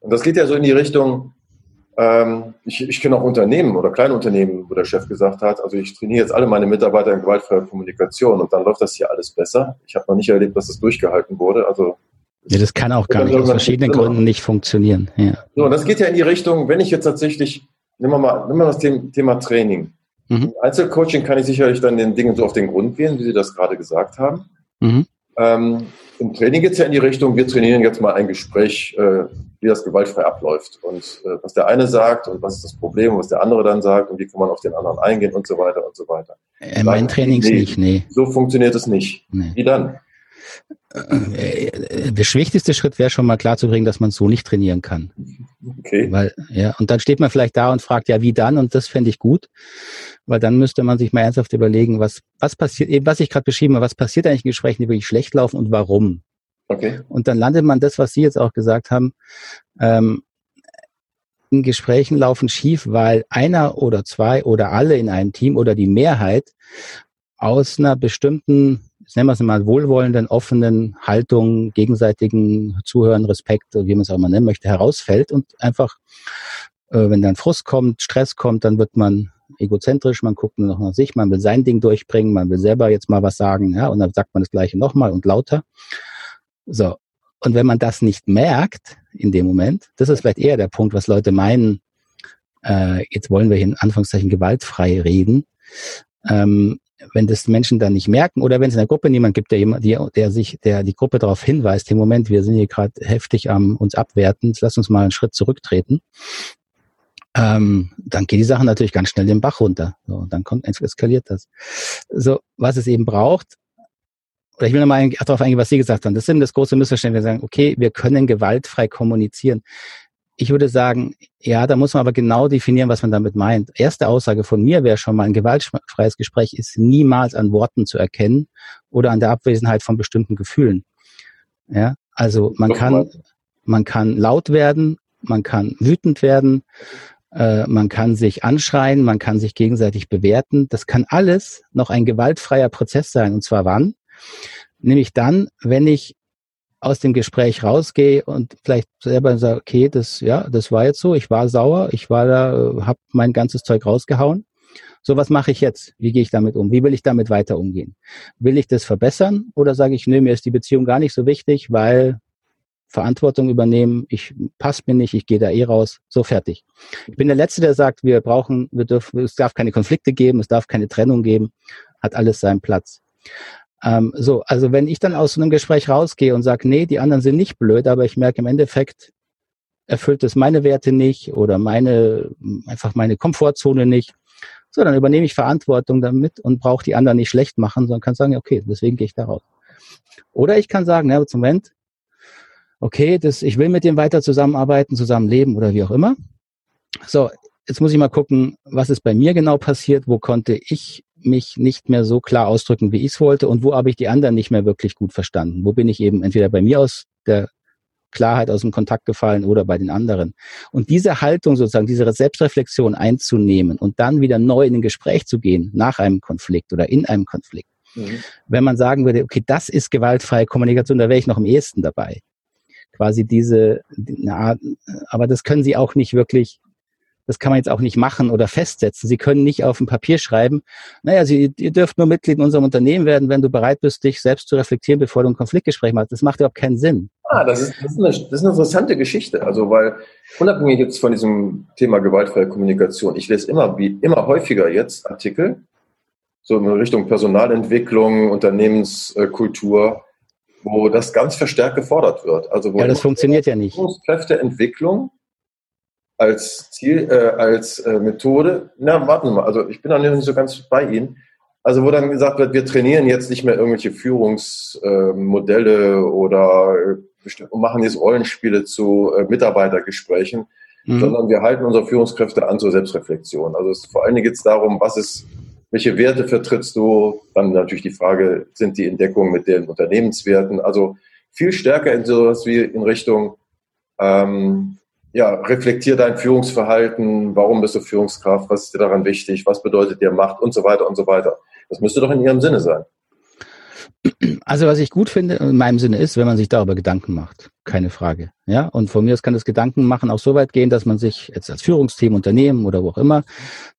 Und das geht ja so in die Richtung, ähm, ich, ich kenne auch Unternehmen oder kleine Unternehmen, wo der Chef gesagt hat, also ich trainiere jetzt alle meine Mitarbeiter in gewaltfreier Kommunikation und dann läuft das hier alles besser. Ich habe noch nicht erlebt, dass das durchgehalten wurde. Also ja, das kann auch gar nicht aus verschiedenen Gründen nicht funktionieren. Ja. So, und das geht ja in die Richtung, wenn ich jetzt tatsächlich, nehmen wir mal, nehmen wir das Thema Training. Mhm. Einzelcoaching kann ich sicherlich dann den Dingen so auf den Grund gehen, wie Sie das gerade gesagt haben. Mhm. Ähm, Im Training geht es ja in die Richtung, wir trainieren jetzt mal ein Gespräch, äh, wie das gewaltfrei abläuft und äh, was der eine sagt und was ist das Problem und was der andere dann sagt und wie kann man auf den anderen eingehen und so weiter und so weiter. Äh, mein Trainings nee, nicht, nee. So funktioniert es nicht. Nee. Wie dann? Äh, äh, der wichtigste Schritt wäre schon mal klarzubringen, dass man so nicht trainieren kann. Okay. Weil, ja, und dann steht man vielleicht da und fragt, ja, wie dann? Und das fände ich gut. Weil dann müsste man sich mal ernsthaft überlegen, was, was passiert, eben was ich gerade beschrieben habe, was passiert eigentlich in Gesprächen, die wirklich schlecht laufen und warum. Okay. Und dann landet man das, was Sie jetzt auch gesagt haben, ähm, in Gesprächen laufen schief, weil einer oder zwei oder alle in einem Team oder die Mehrheit aus einer bestimmten nennen wir es mal, wohlwollenden, offenen Haltung, gegenseitigen Zuhören, Respekt, wie man es auch mal nennen möchte, herausfällt und einfach, äh, wenn dann Frust kommt, Stress kommt, dann wird man egozentrisch, man guckt nur noch nach sich, man will sein Ding durchbringen, man will selber jetzt mal was sagen, ja, und dann sagt man das Gleiche nochmal und lauter. So. Und wenn man das nicht merkt in dem Moment, das ist vielleicht eher der Punkt, was Leute meinen, äh, jetzt wollen wir in Anführungszeichen gewaltfrei reden, ähm, wenn das Menschen dann nicht merken oder wenn es in der Gruppe niemand gibt, der, der, sich, der die Gruppe darauf hinweist, im Moment, wir sind hier gerade heftig am uns abwerten, lass uns mal einen Schritt zurücktreten, ähm, dann geht die Sache natürlich ganz schnell den Bach runter. So, dann kommt, eskaliert das. So, was es eben braucht, oder ich will nochmal darauf eingehen, was Sie gesagt haben. Das sind das große Missverständnis. Wir sagen, okay, wir können gewaltfrei kommunizieren. Ich würde sagen, ja, da muss man aber genau definieren, was man damit meint. Erste Aussage von mir wäre schon mal, ein gewaltfreies Gespräch ist niemals an Worten zu erkennen oder an der Abwesenheit von bestimmten Gefühlen. Ja, also man kann, man kann laut werden, man kann wütend werden, äh, man kann sich anschreien, man kann sich gegenseitig bewerten. Das kann alles noch ein gewaltfreier Prozess sein. Und zwar wann? Nämlich dann, wenn ich aus dem Gespräch rausgehe und vielleicht selber sage, okay, das, ja, das war jetzt so, ich war sauer, ich war da, habe mein ganzes Zeug rausgehauen. So, was mache ich jetzt? Wie gehe ich damit um? Wie will ich damit weiter umgehen? Will ich das verbessern oder sage ich, nö, mir ist die Beziehung gar nicht so wichtig, weil Verantwortung übernehmen, ich passt mir nicht, ich gehe da eh raus, so fertig. Ich bin der Letzte, der sagt, wir brauchen, wir dürfen, es darf keine Konflikte geben, es darf keine Trennung geben, hat alles seinen Platz. Ähm, so, also wenn ich dann aus einem Gespräch rausgehe und sage, nee, die anderen sind nicht blöd, aber ich merke im Endeffekt, erfüllt es meine Werte nicht oder meine, einfach meine Komfortzone nicht. So, dann übernehme ich Verantwortung damit und brauche die anderen nicht schlecht machen, sondern kann sagen, okay, deswegen gehe ich da raus. Oder ich kann sagen, ja, zum Moment, okay, das, ich will mit dem weiter zusammenarbeiten, zusammenleben oder wie auch immer. So, jetzt muss ich mal gucken, was ist bei mir genau passiert, wo konnte ich mich nicht mehr so klar ausdrücken, wie ich es wollte und wo habe ich die anderen nicht mehr wirklich gut verstanden. Wo bin ich eben entweder bei mir aus der Klarheit aus dem Kontakt gefallen oder bei den anderen. Und diese Haltung sozusagen, diese Selbstreflexion einzunehmen und dann wieder neu in ein Gespräch zu gehen nach einem Konflikt oder in einem Konflikt. Mhm. Wenn man sagen würde, okay, das ist gewaltfreie Kommunikation, da wäre ich noch am ehesten dabei. Quasi diese, na, aber das können sie auch nicht wirklich das kann man jetzt auch nicht machen oder festsetzen. Sie können nicht auf ein Papier schreiben, naja, Sie, ihr dürft nur Mitglied in unserem Unternehmen werden, wenn du bereit bist, dich selbst zu reflektieren, bevor du ein Konfliktgespräch machst. Das macht überhaupt keinen Sinn. Ah, das ist, das ist, eine, das ist eine interessante Geschichte. Also, weil unabhängig jetzt von diesem Thema gewaltfreie Kommunikation, ich lese immer, wie, immer häufiger jetzt Artikel, so in Richtung Personalentwicklung, Unternehmenskultur, wo das ganz verstärkt gefordert wird. Also wo ja, das funktioniert ja nicht. Kräfteentwicklung als Ziel, äh, als äh, Methode. Na, warten wir mal, also ich bin da nicht so ganz bei Ihnen. Also wo dann gesagt wird, wir trainieren jetzt nicht mehr irgendwelche Führungsmodelle äh, oder äh, machen jetzt Rollenspiele zu äh, Mitarbeitergesprächen, mhm. sondern wir halten unsere Führungskräfte an zur Selbstreflexion. Also es, vor allen Dingen geht es darum, was ist, welche Werte vertrittst du? Dann natürlich die Frage, sind die in Deckung mit den Unternehmenswerten? Also viel stärker in sowas wie in Richtung ähm, ja, reflektier dein Führungsverhalten, warum bist du Führungskraft, was ist dir daran wichtig, was bedeutet dir Macht und so weiter und so weiter. Das müsste doch in Ihrem Sinne sein. Also was ich gut finde in meinem Sinne ist, wenn man sich darüber Gedanken macht, keine Frage. Ja, und von mir aus kann das Gedanken machen auch so weit gehen, dass man sich jetzt als Führungsteam, Unternehmen oder wo auch immer,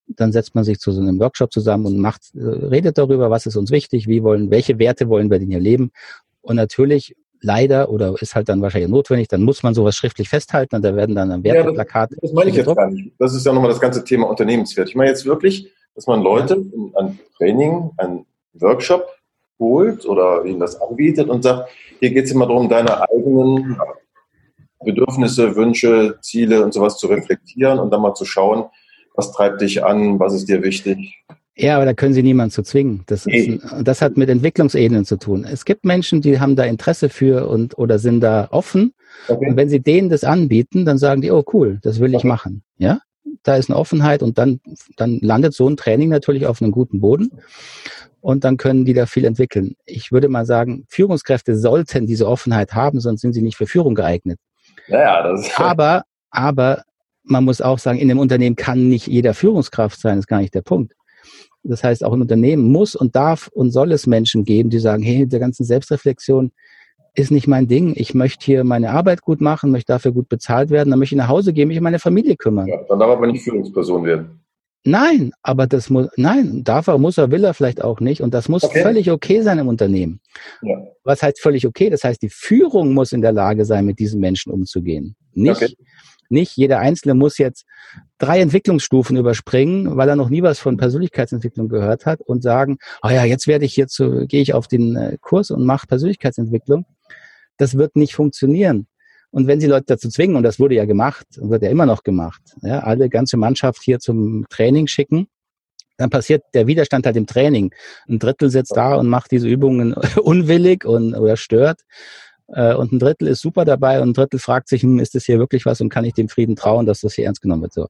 dann setzt man sich zu so einem Workshop zusammen und macht, äh, redet darüber, was ist uns wichtig, wie wollen, welche Werte wollen wir denn hier leben. Und natürlich leider oder ist halt dann wahrscheinlich notwendig, dann muss man sowas schriftlich festhalten und da werden dann am Werteplakat. Ja, das, das meine ich jetzt gar nicht. Das ist ja nochmal das ganze Thema Unternehmenswert. Ich meine jetzt wirklich, dass man Leute ein Training, ein Workshop holt oder ihnen das anbietet und sagt, hier geht es immer darum, deine eigenen Bedürfnisse, Wünsche, Ziele und sowas zu reflektieren und dann mal zu schauen, was treibt dich an, was ist dir wichtig, ja, aber da können Sie niemanden zu zwingen. Das, ist, das hat mit Entwicklungsebenen zu tun. Es gibt Menschen, die haben da Interesse für und oder sind da offen. Okay. Und wenn Sie denen das anbieten, dann sagen die, oh cool, das will ich okay. machen. Ja, da ist eine Offenheit und dann, dann landet so ein Training natürlich auf einem guten Boden. Und dann können die da viel entwickeln. Ich würde mal sagen, Führungskräfte sollten diese Offenheit haben, sonst sind sie nicht für Führung geeignet. Ja, das aber, aber man muss auch sagen, in einem Unternehmen kann nicht jeder Führungskraft sein, das ist gar nicht der Punkt. Das heißt, auch ein Unternehmen muss und darf und soll es Menschen geben, die sagen, hey, der ganzen Selbstreflexion ist nicht mein Ding. Ich möchte hier meine Arbeit gut machen, möchte dafür gut bezahlt werden, dann möchte ich nach Hause gehen, mich um meine Familie kümmern. Ja, dann darf aber nicht Führungsperson werden. Nein, aber das muss, nein, darf er, muss er, will er vielleicht auch nicht. Und das muss okay. völlig okay sein im Unternehmen. Ja. Was heißt völlig okay? Das heißt, die Führung muss in der Lage sein, mit diesen Menschen umzugehen. Nicht, okay. Nicht jeder Einzelne muss jetzt drei Entwicklungsstufen überspringen, weil er noch nie was von Persönlichkeitsentwicklung gehört hat und sagen, oh ja, jetzt werde ich hier zu, gehe ich auf den äh, Kurs und mache Persönlichkeitsentwicklung. Das wird nicht funktionieren. Und wenn Sie Leute dazu zwingen, und das wurde ja gemacht, und wird ja immer noch gemacht, ja, alle ganze Mannschaft hier zum Training schicken, dann passiert der Widerstand halt im Training. Ein Drittel sitzt da und macht diese Übungen unwillig und oder stört. Äh, und ein Drittel ist super dabei und ein Drittel fragt sich, hm, ist das hier wirklich was und kann ich dem Frieden trauen, dass das hier ernst genommen wird? So.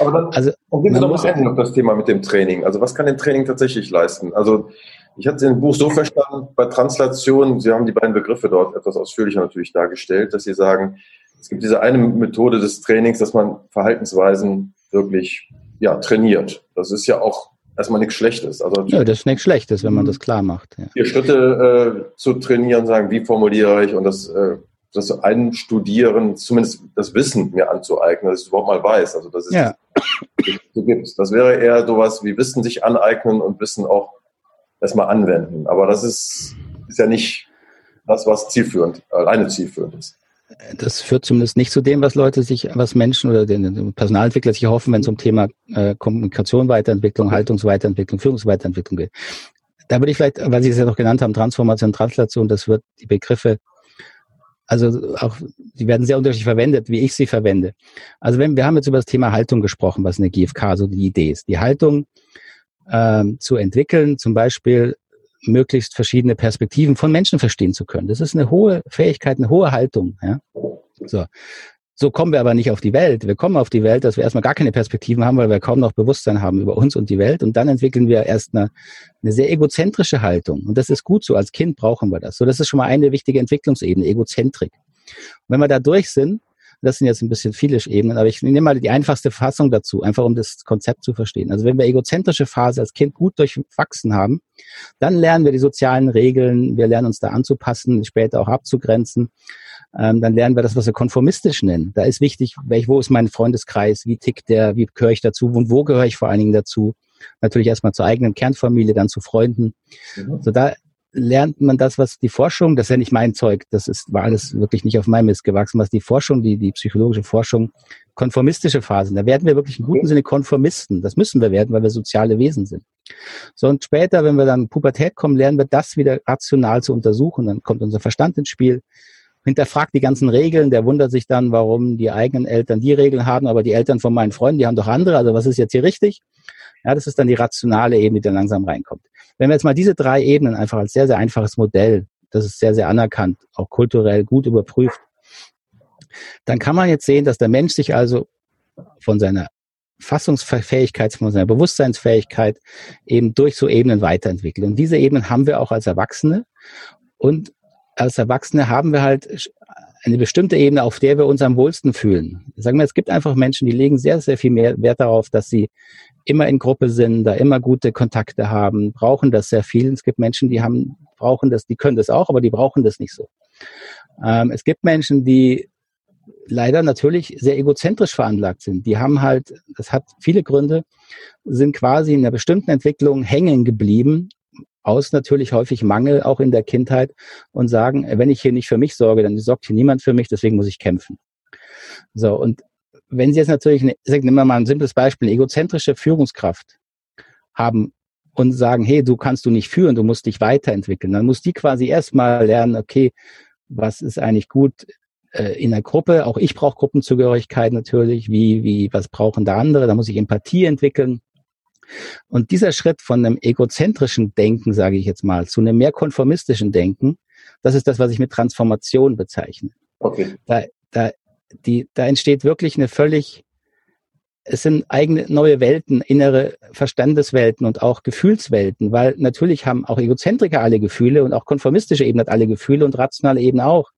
Aber dann, also, dann gehen Sie mal ein auf das Thema mit dem Training. Also was kann denn Training tatsächlich leisten? Also ich hatte den Buch so verstanden, bei Translation, Sie haben die beiden Begriffe dort etwas ausführlicher natürlich dargestellt, dass Sie sagen, es gibt diese eine Methode des Trainings, dass man Verhaltensweisen wirklich ja, trainiert. Das ist ja auch erstmal nichts Schlechtes. Also ja, das ist nichts Schlechtes, wenn man das klar macht. Ja. Vier Schritte äh, zu trainieren, sagen, wie formuliere ich und das, äh, das einstudieren, zumindest das Wissen mir anzueignen, dass ich es überhaupt mal weiß. Also das ist ja. so gibt Das wäre eher sowas wie Wissen sich aneignen und Wissen auch erstmal anwenden. Aber das ist, ist ja nicht das, was zielführend, alleine zielführend ist das führt zumindest nicht zu dem, was Leute sich, was Menschen oder den Personalentwickler sich hoffen, wenn es um Thema äh, Kommunikation, Weiterentwicklung, Haltungsweiterentwicklung, Führungsweiterentwicklung geht. Da würde ich vielleicht, weil Sie es ja noch genannt haben, Transformation, Translation, das wird die Begriffe also auch, die werden sehr unterschiedlich verwendet, wie ich sie verwende. Also wenn wir haben jetzt über das Thema Haltung gesprochen, was eine GFK so die Idee ist. Die Haltung ähm, zu entwickeln, zum Beispiel möglichst verschiedene Perspektiven von Menschen verstehen zu können. Das ist eine hohe Fähigkeit, eine hohe Haltung. Ja? So. So kommen wir aber nicht auf die Welt. Wir kommen auf die Welt, dass wir erstmal gar keine Perspektiven haben, weil wir kaum noch Bewusstsein haben über uns und die Welt. Und dann entwickeln wir erst eine, eine sehr egozentrische Haltung. Und das ist gut so. Als Kind brauchen wir das. So, das ist schon mal eine wichtige Entwicklungsebene, Egozentrik. Und wenn wir da durch sind, das sind jetzt ein bisschen viele Ebenen, aber ich nehme mal die einfachste Fassung dazu, einfach um das Konzept zu verstehen. Also wenn wir egozentrische Phase als Kind gut durchwachsen haben, dann lernen wir die sozialen Regeln, wir lernen uns da anzupassen, später auch abzugrenzen. Ähm, dann lernen wir das, was wir konformistisch nennen. Da ist wichtig, welch, wo ist mein Freundeskreis, wie tickt der, wie gehöre ich dazu und wo gehöre ich vor allen Dingen dazu. Natürlich erstmal zur eigenen Kernfamilie, dann zu Freunden. Mhm. So da lernt man das, was die Forschung, das ist ja nicht mein Zeug, das ist, war alles wirklich nicht auf meinem Mist gewachsen, was die Forschung, die, die psychologische Forschung, konformistische Phasen, da werden wir wirklich im guten Sinne Konformisten. Das müssen wir werden, weil wir soziale Wesen sind. So, und später, wenn wir dann in Pubertät kommen, lernen wir das wieder rational zu untersuchen. Dann kommt unser Verstand ins Spiel, hinterfragt die ganzen Regeln, der wundert sich dann, warum die eigenen Eltern die Regeln haben, aber die Eltern von meinen Freunden, die haben doch andere, also was ist jetzt hier richtig? Ja, das ist dann die rationale Ebene, die dann langsam reinkommt. Wenn wir jetzt mal diese drei Ebenen einfach als sehr, sehr einfaches Modell, das ist sehr, sehr anerkannt, auch kulturell gut überprüft, dann kann man jetzt sehen, dass der Mensch sich also von seiner Fassungsfähigkeit, von seiner Bewusstseinsfähigkeit eben durch so Ebenen weiterentwickelt. Und diese Ebenen haben wir auch als Erwachsene. Und als Erwachsene haben wir halt eine bestimmte Ebene, auf der wir uns am wohlsten fühlen. Sagen wir, es gibt einfach Menschen, die legen sehr, sehr viel mehr Wert darauf, dass sie immer in Gruppe sind, da immer gute Kontakte haben, brauchen das sehr viel. Es gibt Menschen, die haben, brauchen das, die können das auch, aber die brauchen das nicht so. Ähm, es gibt Menschen, die leider natürlich sehr egozentrisch veranlagt sind. Die haben halt, das hat viele Gründe, sind quasi in einer bestimmten Entwicklung hängen geblieben aus natürlich häufig Mangel auch in der Kindheit und sagen, wenn ich hier nicht für mich sorge, dann sorgt hier niemand für mich, deswegen muss ich kämpfen. So, und wenn Sie jetzt natürlich, eine, nehmen wir mal ein simples Beispiel, eine egozentrische Führungskraft haben und sagen, hey, du kannst du nicht führen, du musst dich weiterentwickeln, dann muss die quasi erstmal lernen, okay, was ist eigentlich gut äh, in der Gruppe, auch ich brauche Gruppenzugehörigkeit natürlich, wie, wie, was brauchen da andere, da muss ich Empathie entwickeln. Und dieser Schritt von einem egozentrischen Denken, sage ich jetzt mal, zu einem mehr konformistischen Denken, das ist das, was ich mit Transformation bezeichne. Okay. Da, da, die, da entsteht wirklich eine völlig, es sind eigene neue Welten, innere Verstandeswelten und auch Gefühlswelten, weil natürlich haben auch Egozentriker alle Gefühle und auch konformistische Ebene hat alle Gefühle und rationale Ebene auch.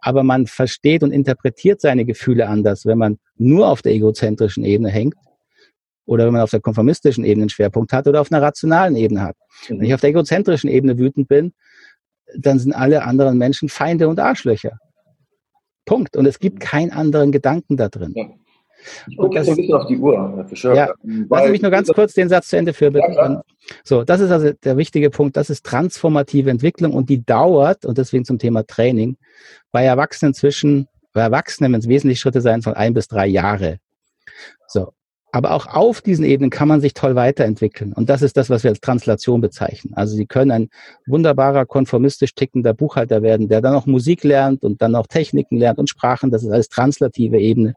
Aber man versteht und interpretiert seine Gefühle anders, wenn man nur auf der egozentrischen Ebene hängt oder wenn man auf der konformistischen Ebene einen Schwerpunkt hat oder auf einer rationalen Ebene hat. Mhm. Wenn ich auf der egozentrischen Ebene wütend bin, dann sind alle anderen Menschen Feinde und Arschlöcher. Punkt. Und es gibt keinen anderen Gedanken da drin. Ja. Ich gucke jetzt ein bisschen auf die Uhr, Fischer. Ja, lass mich nur ganz kurz den Satz zu Ende führen. Ja, so, das ist also der wichtige Punkt. Das ist transformative Entwicklung und die dauert, und deswegen zum Thema Training, bei Erwachsenen zwischen, bei Erwachsenen, wenn es wesentlich Schritte sein, von ein bis drei Jahre. So. Aber auch auf diesen Ebenen kann man sich toll weiterentwickeln. Und das ist das, was wir als Translation bezeichnen. Also Sie können ein wunderbarer, konformistisch tickender Buchhalter werden, der dann auch Musik lernt und dann auch Techniken lernt und Sprachen. Das ist alles translative Ebene.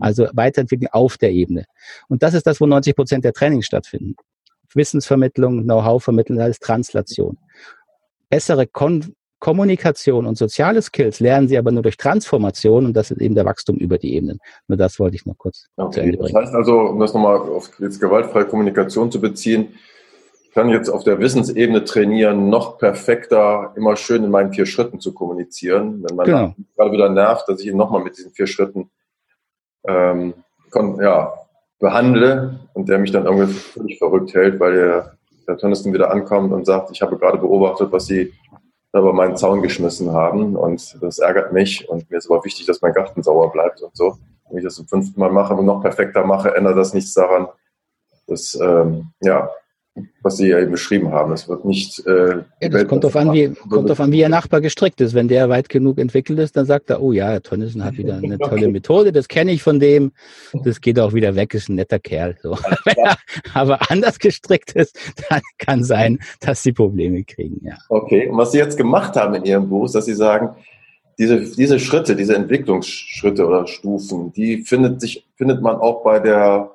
Also weiterentwickeln auf der Ebene. Und das ist das, wo 90 Prozent der Trainings stattfinden. Wissensvermittlung, Know-how vermitteln, alles Translation. Bessere Kon Kommunikation und soziale Skills lernen sie aber nur durch Transformation und das ist eben der Wachstum über die Ebenen. Nur das wollte ich noch kurz okay. zu Ende bringen. Das heißt also, um das nochmal auf jetzt gewaltfreie Kommunikation zu beziehen, ich kann jetzt auf der Wissensebene trainieren, noch perfekter, immer schön in meinen vier Schritten zu kommunizieren. Wenn man genau. gerade wieder nervt, dass ich ihn nochmal mit diesen vier Schritten ähm, ja, behandle und der mich dann irgendwie völlig verrückt hält, weil der, der Tönnissen wieder ankommt und sagt, ich habe gerade beobachtet, was Sie über meinen Zaun geschmissen haben und das ärgert mich und mir ist aber wichtig, dass mein Garten sauer bleibt und so. Wenn ich das zum fünften Mal mache und noch perfekter mache, ändert das nichts daran, dass, ähm, ja, was Sie ja eben beschrieben haben. Es wird nicht. Äh, ja, das kommt darauf an, wie, kommt drauf an, wie Ihr Nachbar gestrickt ist. Wenn der weit genug entwickelt ist, dann sagt er, oh ja, Herr Tönnissen hat wieder eine tolle Methode, das kenne ich von dem, das geht auch wieder weg, ist ein netter Kerl. So. Er aber anders gestrickt ist, dann kann sein, dass Sie Probleme kriegen. Ja. Okay, und was Sie jetzt gemacht haben in Ihrem Buch, ist, dass Sie sagen, diese, diese Schritte, diese Entwicklungsschritte oder Stufen, die findet sich, findet man auch bei der,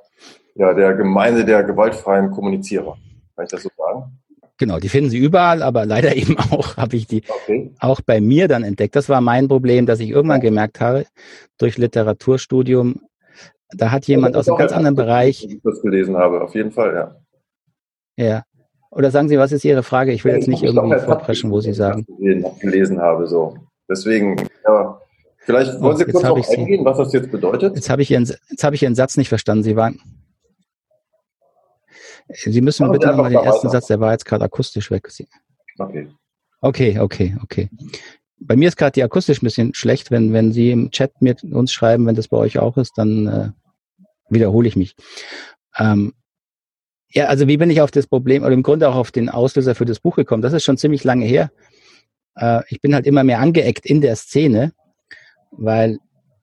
ja, der Gemeinde der gewaltfreien Kommunizierer. Kann ich das so sagen? Genau, die finden sie überall, aber leider eben auch habe ich die okay. auch bei mir dann entdeckt. Das war mein Problem, dass ich irgendwann gemerkt habe, durch Literaturstudium, da hat jemand aus einem ganz anderen Bereich. Ich das gelesen habe, auf jeden Fall, ja. Ja. Oder sagen Sie, was ist Ihre Frage? Ich will jetzt nicht irgendwie vorpreschen, wo Sie sagen. Gelesen habe, so. Deswegen, ja. Vielleicht wollen Sie kurz noch eingehen, was das jetzt bedeutet? Jetzt habe ich Ihren, jetzt habe ich Ihren Satz nicht verstanden. Sie waren. Sie müssen bitte nochmal den ersten weiter. Satz, der war jetzt gerade akustisch weg. Okay. Okay, okay, okay. Bei mir ist gerade die akustisch ein bisschen schlecht. Wenn, wenn Sie im Chat mit uns schreiben, wenn das bei euch auch ist, dann äh, wiederhole ich mich. Ähm, ja, also wie bin ich auf das Problem oder im Grunde auch auf den Auslöser für das Buch gekommen? Das ist schon ziemlich lange her. Äh, ich bin halt immer mehr angeeckt in der Szene, weil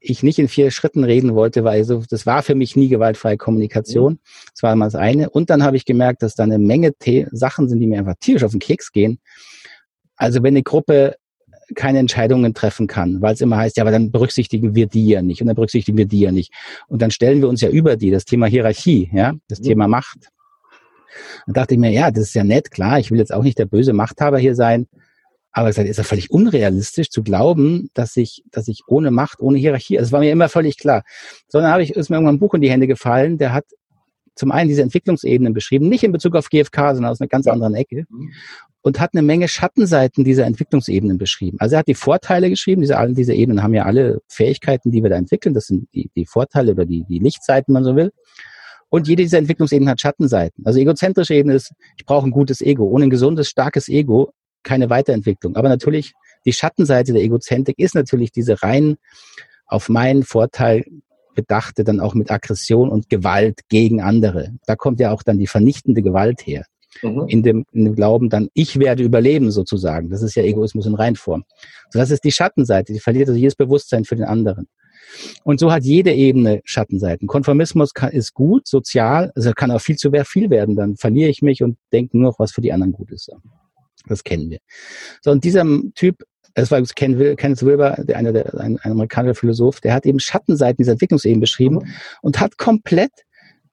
ich nicht in vier Schritten reden wollte, weil so, das war für mich nie gewaltfreie Kommunikation. Das war mal das eine. Und dann habe ich gemerkt, dass da eine Menge The Sachen sind, die mir einfach tierisch auf den Keks gehen. Also wenn eine Gruppe keine Entscheidungen treffen kann, weil es immer heißt, ja, aber dann berücksichtigen wir die ja nicht und dann berücksichtigen wir die ja nicht. Und dann stellen wir uns ja über die, das Thema Hierarchie, ja, das ja. Thema Macht. Dann dachte ich mir, ja, das ist ja nett, klar, ich will jetzt auch nicht der böse Machthaber hier sein, aber es ist ja völlig unrealistisch zu glauben, dass ich, dass ich ohne Macht, ohne Hierarchie, also es war mir immer völlig klar. Sondern habe ich, ist mir irgendwann ein Buch in die Hände gefallen, der hat zum einen diese Entwicklungsebenen beschrieben, nicht in Bezug auf GFK, sondern aus einer ganz anderen Ecke. Mhm. Und hat eine Menge Schattenseiten dieser Entwicklungsebenen beschrieben. Also er hat die Vorteile geschrieben, diese, diese Ebenen haben ja alle Fähigkeiten, die wir da entwickeln. Das sind die, die Vorteile oder die, die Lichtseiten, man so will. Und jede dieser Entwicklungsebenen hat Schattenseiten. Also egozentrische Ebene ist, ich brauche ein gutes Ego. Ohne ein gesundes, starkes Ego keine Weiterentwicklung. Aber natürlich, die Schattenseite der Egozentrik ist natürlich diese rein auf meinen Vorteil bedachte, dann auch mit Aggression und Gewalt gegen andere. Da kommt ja auch dann die vernichtende Gewalt her. Mhm. In, dem, in dem Glauben dann, ich werde überleben sozusagen. Das ist ja Egoismus in Reinform. So, das ist die Schattenseite. Die verliert also jedes Bewusstsein für den anderen. Und so hat jede Ebene Schattenseiten. Konformismus kann, ist gut, sozial, also kann auch viel zu viel werden. Dann verliere ich mich und denke nur noch, was für die anderen gut ist. Das kennen wir. So, und dieser Typ, das war Ken, Kenneth Wilber, der, einer der, ein, ein amerikanischer Philosoph, der hat eben Schattenseiten dieser Entwicklungsebene beschrieben mhm. und hat komplett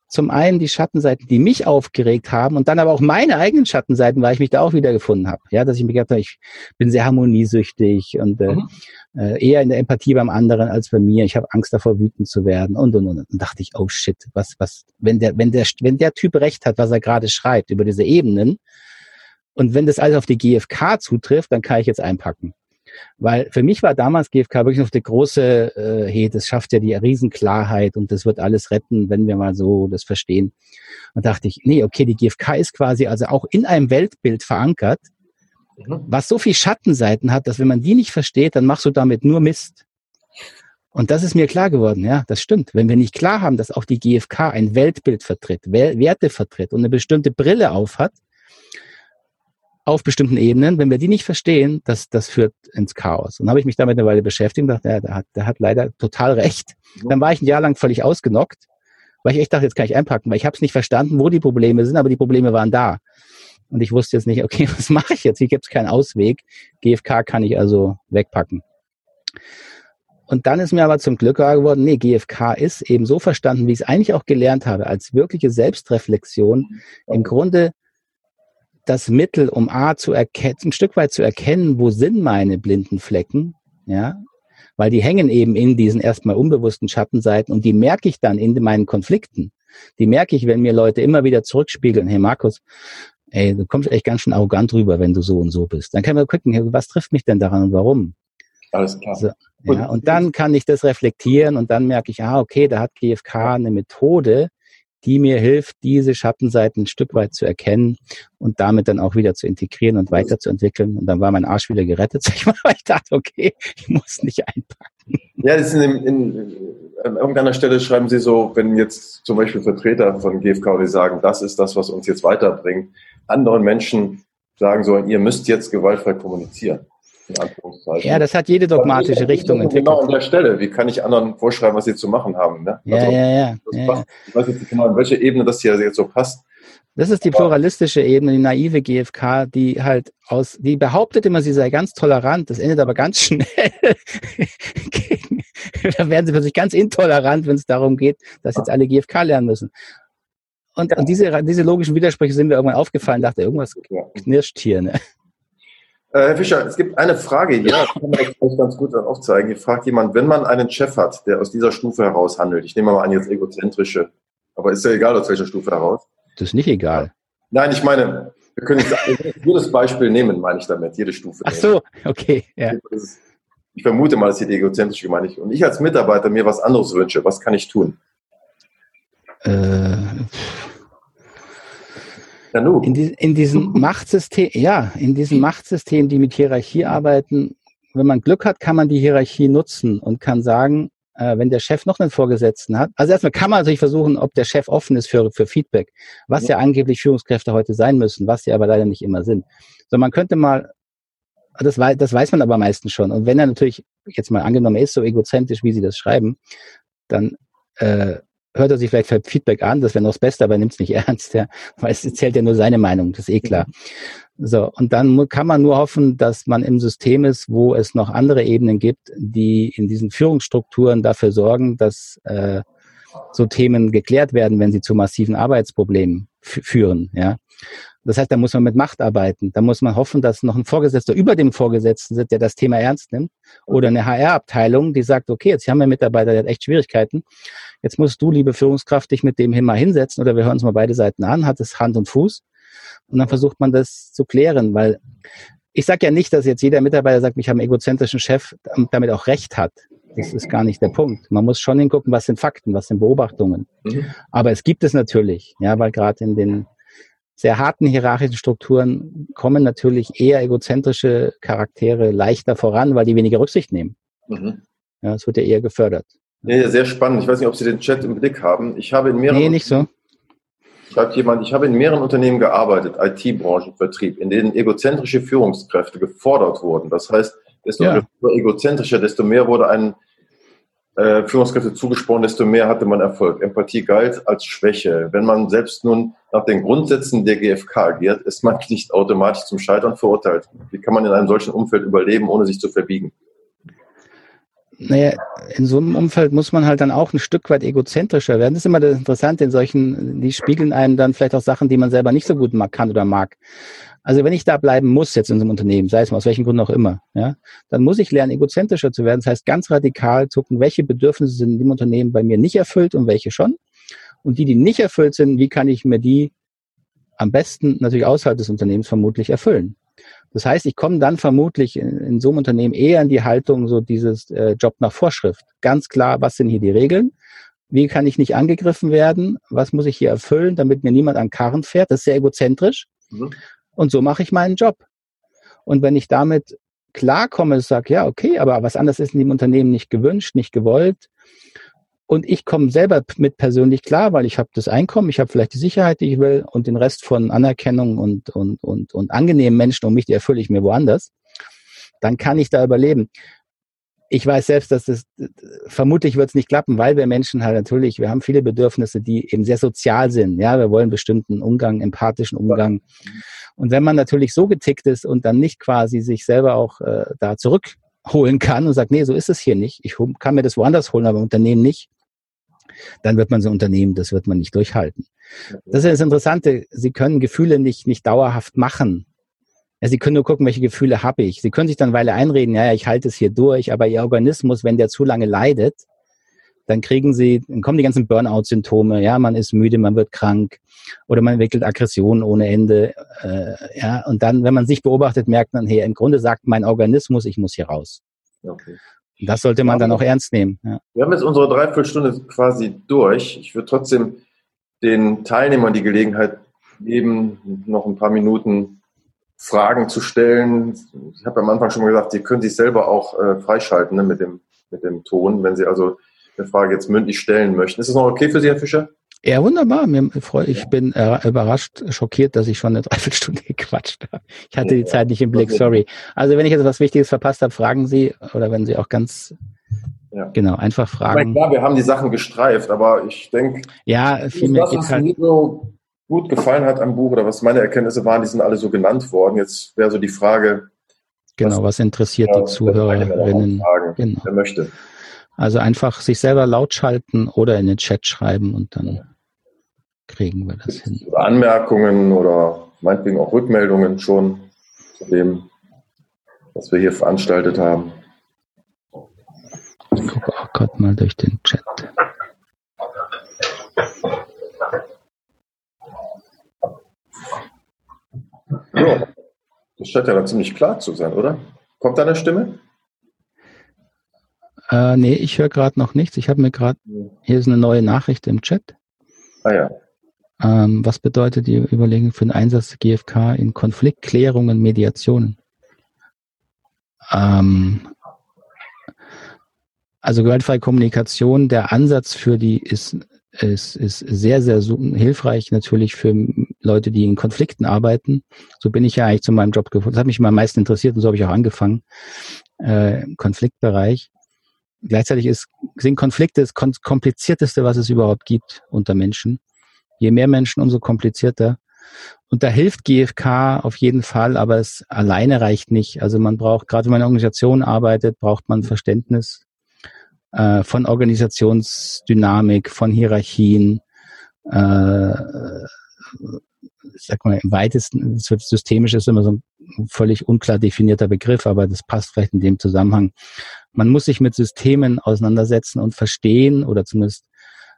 zum einen die Schattenseiten, die mich aufgeregt haben und dann aber auch meine eigenen Schattenseiten, weil ich mich da auch wieder gefunden habe. Ja, dass ich mir gedacht habe, ich bin sehr harmoniesüchtig und äh, mhm. äh, eher in der Empathie beim anderen als bei mir. Ich habe Angst davor, wütend zu werden und und und. Und dachte ich, oh shit, was was, wenn der wenn der wenn der Typ recht hat, was er gerade schreibt über diese Ebenen und wenn das alles auf die GfK zutrifft, dann kann ich jetzt einpacken. Weil für mich war damals GfK wirklich noch die große, äh, hey, das schafft ja die Riesenklarheit und das wird alles retten, wenn wir mal so das verstehen. Und dachte ich, nee, okay, die GfK ist quasi also auch in einem Weltbild verankert, mhm. was so viel Schattenseiten hat, dass wenn man die nicht versteht, dann machst du damit nur Mist. Und das ist mir klar geworden, ja, das stimmt. Wenn wir nicht klar haben, dass auch die GfK ein Weltbild vertritt, Werte vertritt und eine bestimmte Brille aufhat, auf bestimmten Ebenen, wenn wir die nicht verstehen, das, das führt ins Chaos. Und habe ich mich damit eine Weile beschäftigt und dachte, ja, der hat, der hat leider total recht. Dann war ich ein Jahr lang völlig ausgenockt, weil ich echt dachte, jetzt kann ich einpacken, weil ich habe es nicht verstanden, wo die Probleme sind, aber die Probleme waren da. Und ich wusste jetzt nicht, okay, was mache ich jetzt? Hier gibt es keinen Ausweg. GFK kann ich also wegpacken. Und dann ist mir aber zum Glück klar geworden, nee, GFK ist eben so verstanden, wie ich es eigentlich auch gelernt habe, als wirkliche Selbstreflexion. Im Grunde das Mittel, um A zu erkennen, ein Stück weit zu erkennen, wo sind meine blinden Flecken, ja, weil die hängen eben in diesen erstmal unbewussten Schattenseiten und die merke ich dann in meinen Konflikten. Die merke ich, wenn mir Leute immer wieder zurückspiegeln, hey Markus, ey, du kommst echt ganz schön arrogant rüber, wenn du so und so bist. Dann können wir gucken, was trifft mich denn daran und warum? Alles klar. So, ja, und dann kann ich das reflektieren und dann merke ich, ah, okay, da hat GFK eine Methode, die mir hilft, diese Schattenseiten ein Stück weit zu erkennen und damit dann auch wieder zu integrieren und weiterzuentwickeln. Und dann war mein Arsch wieder gerettet, sag ich mal, weil ich dachte, okay, ich muss nicht einpacken. Ja, das ist in, in, an irgendeiner Stelle schreiben Sie so, wenn jetzt zum Beispiel Vertreter von GfK sagen, das ist das, was uns jetzt weiterbringt, anderen Menschen sagen sollen, ihr müsst jetzt gewaltfrei kommunizieren. Ja, das hat jede dogmatische Richtung entwickelt. Genau an der Stelle. Wie kann ich anderen vorschreiben, was sie zu machen haben? Ne? Ja, also, ja, ja, ja, Ich weiß jetzt nicht genau, an welche Ebene das hier jetzt so passt. Das ist die pluralistische Ebene, die naive GfK, die halt aus, die behauptet immer, sie sei ganz tolerant, das endet aber ganz schnell. da werden sie plötzlich ganz intolerant, wenn es darum geht, dass jetzt alle GfK lernen müssen. Und, und diese, diese logischen Widersprüche sind mir irgendwann aufgefallen, dachte, irgendwas knirscht hier. Ne? Äh, Herr Fischer, es gibt eine Frage hier, das kann man euch ganz gut aufzeigen. Hier fragt jemand, wenn man einen Chef hat, der aus dieser Stufe heraus handelt, ich nehme mal an, jetzt egozentrische, aber ist ja egal, aus welcher Stufe heraus. Das ist nicht egal. Nein, ich meine, wir können jedes Beispiel nehmen, meine ich damit, jede Stufe. Ach so, okay. Ja. Ich vermute mal, dass hier die egozentrische gemeint ist. Und ich als Mitarbeiter mir was anderes wünsche, was kann ich tun? Äh, in, die, in diesem Machtsystem, ja, in diesem Machtsystem, die mit Hierarchie arbeiten, wenn man Glück hat, kann man die Hierarchie nutzen und kann sagen, äh, wenn der Chef noch einen Vorgesetzten hat. Also erstmal kann man natürlich versuchen, ob der Chef offen ist für, für Feedback, was ja. ja angeblich Führungskräfte heute sein müssen, was sie aber leider nicht immer sind. So, man könnte mal, das, weiß, das weiß man aber meistens schon. Und wenn er natürlich, jetzt mal angenommen, ist so egozentrisch, wie Sie das schreiben, dann äh, hört er sich vielleicht Feedback an, das wäre noch das Beste, aber er nimmt es nicht ernst, ja, weil es zählt ja nur seine Meinung, das ist eh klar. So, und dann kann man nur hoffen, dass man im System ist, wo es noch andere Ebenen gibt, die in diesen Führungsstrukturen dafür sorgen, dass äh, so Themen geklärt werden, wenn sie zu massiven Arbeitsproblemen führen. Ja, das heißt, da muss man mit Macht arbeiten. Da muss man hoffen, dass noch ein Vorgesetzter über dem Vorgesetzten sitzt, der das Thema ernst nimmt, oder eine HR-Abteilung, die sagt, okay, jetzt haben wir einen Mitarbeiter, der hat echt Schwierigkeiten. Jetzt musst du, liebe Führungskraft, dich mit dem mal hinsetzen oder wir hören uns mal beide Seiten an, hat es Hand und Fuß. Und dann versucht man das zu klären, weil ich sage ja nicht, dass jetzt jeder Mitarbeiter sagt, ich habe einen egozentrischen Chef, damit auch recht hat. Das ist gar nicht der Punkt. Man muss schon hingucken, was sind Fakten, was sind Beobachtungen. Mhm. Aber es gibt es natürlich, ja, weil gerade in den sehr harten hierarchischen Strukturen kommen natürlich eher egozentrische Charaktere leichter voran, weil die weniger Rücksicht nehmen. Mhm. Ja, es wird ja eher gefördert. Nee, sehr spannend. Ich weiß nicht, ob Sie den Chat im Blick haben. Ich habe in mehreren. Nee, nicht so schreibt jemand, ich habe in mehreren Unternehmen gearbeitet, IT-Branchen, Vertrieb, in denen egozentrische Führungskräfte gefordert wurden. Das heißt, desto ja. egozentrischer, desto mehr wurde ein äh, Führungskräfte zugesprochen, desto mehr hatte man Erfolg. Empathie galt als Schwäche. Wenn man selbst nun nach den Grundsätzen der GfK agiert, ist man nicht automatisch zum Scheitern verurteilt. Wie kann man in einem solchen Umfeld überleben, ohne sich zu verbiegen? naja, in so einem Umfeld muss man halt dann auch ein Stück weit egozentrischer werden. Das ist immer das Interessante in solchen, die spiegeln einem dann vielleicht auch Sachen, die man selber nicht so gut mag, kann oder mag. Also wenn ich da bleiben muss jetzt in einem Unternehmen, sei es mal aus welchen Gründen auch immer, ja, dann muss ich lernen, egozentrischer zu werden. Das heißt, ganz radikal gucken, welche Bedürfnisse sind in dem Unternehmen bei mir nicht erfüllt und welche schon. Und die, die nicht erfüllt sind, wie kann ich mir die am besten natürlich außerhalb des Unternehmens vermutlich erfüllen. Das heißt, ich komme dann vermutlich in, in, so einem Unternehmen eher in die Haltung so dieses äh, Job nach Vorschrift. Ganz klar, was sind hier die Regeln? Wie kann ich nicht angegriffen werden? Was muss ich hier erfüllen, damit mir niemand an Karren fährt? Das ist sehr egozentrisch. Mhm. Und so mache ich meinen Job. Und wenn ich damit klarkomme, sage, ja, okay, aber was anderes ist in dem Unternehmen nicht gewünscht, nicht gewollt, und ich komme selber mit persönlich klar, weil ich habe das Einkommen, ich habe vielleicht die Sicherheit, die ich will und den Rest von Anerkennung und, und, und, und angenehmen Menschen um mich, die erfülle ich mir woanders. Dann kann ich da überleben. Ich weiß selbst, dass das vermutlich wird es nicht klappen, weil wir Menschen halt natürlich, wir haben viele Bedürfnisse, die eben sehr sozial sind. Ja, wir wollen bestimmten Umgang, empathischen Umgang. Und wenn man natürlich so getickt ist und dann nicht quasi sich selber auch äh, da zurückholen kann und sagt, nee, so ist es hier nicht. Ich kann mir das woanders holen, aber im Unternehmen nicht dann wird man so ein Unternehmen, das wird man nicht durchhalten. Das ist das Interessante. Sie können Gefühle nicht, nicht dauerhaft machen. Ja, Sie können nur gucken, welche Gefühle habe ich. Sie können sich dann Weile einreden, ja, ja, ich halte es hier durch, aber Ihr Organismus, wenn der zu lange leidet, dann kriegen Sie, dann kommen die ganzen Burnout-Symptome, ja, man ist müde, man wird krank oder man entwickelt Aggressionen ohne Ende, äh, ja, und dann, wenn man sich beobachtet, merkt man, hey, im Grunde sagt mein Organismus, ich muss hier raus. Okay. Das sollte man dann auch ernst nehmen. Ja. Wir haben jetzt unsere Dreiviertelstunde quasi durch. Ich würde trotzdem den Teilnehmern die Gelegenheit geben, noch ein paar Minuten Fragen zu stellen. Ich habe am Anfang schon mal gesagt, Sie können sich selber auch äh, freischalten ne, mit, dem, mit dem Ton, wenn Sie also eine Frage jetzt mündlich stellen möchten. Ist das noch okay für Sie, Herr Fischer? Ja, wunderbar. Ich bin äh, überrascht, schockiert, dass ich schon eine Dreiviertelstunde gequatscht habe. Ich hatte die Zeit nicht im Blick, sorry. Also wenn ich jetzt was Wichtiges verpasst habe, fragen Sie oder wenn Sie auch ganz ja. genau einfach fragen. Ich meine, klar, wir haben die Sachen gestreift, aber ich denke, ja, viel mehr geht halt. So gut gefallen hat am Buch oder was meine Erkenntnisse waren, die sind alle so genannt worden. Jetzt wäre so die Frage. Genau, was, was interessiert ja, die Zuhörerinnen? Genau. Wer möchte. Also einfach sich selber laut schalten oder in den Chat schreiben und dann kriegen wir das hin. Oder Anmerkungen oder meinetwegen auch Rückmeldungen schon zu dem, was wir hier veranstaltet haben. Ich gucke auch gerade mal durch den Chat. Ja, das scheint ja dann ziemlich klar zu sein, oder? Kommt da eine Stimme? Äh, nee, ich höre gerade noch nichts. Ich habe mir gerade, hier ist eine neue Nachricht im Chat. Ah ja. Ähm, was bedeutet die Überlegung für den Einsatz der GfK in Konfliktklärungen, Mediationen? Ähm, also gewaltfreie Kommunikation, der Ansatz für die ist, ist, ist sehr, sehr hilfreich natürlich für Leute, die in Konflikten arbeiten. So bin ich ja eigentlich zu meinem Job gefunden. Das hat mich immer am meisten interessiert und so habe ich auch angefangen äh, im Konfliktbereich. Gleichzeitig ist, sind Konflikte das komplizierteste, was es überhaupt gibt unter Menschen. Je mehr Menschen, umso komplizierter. Und da hilft GFK auf jeden Fall, aber es alleine reicht nicht. Also man braucht, gerade wenn man in einer Organisation arbeitet, braucht man Verständnis äh, von Organisationsdynamik, von Hierarchien, äh, sag mal, im weitesten, systemisch ist immer so ein völlig unklar definierter Begriff, aber das passt vielleicht in dem Zusammenhang. Man muss sich mit Systemen auseinandersetzen und verstehen oder zumindest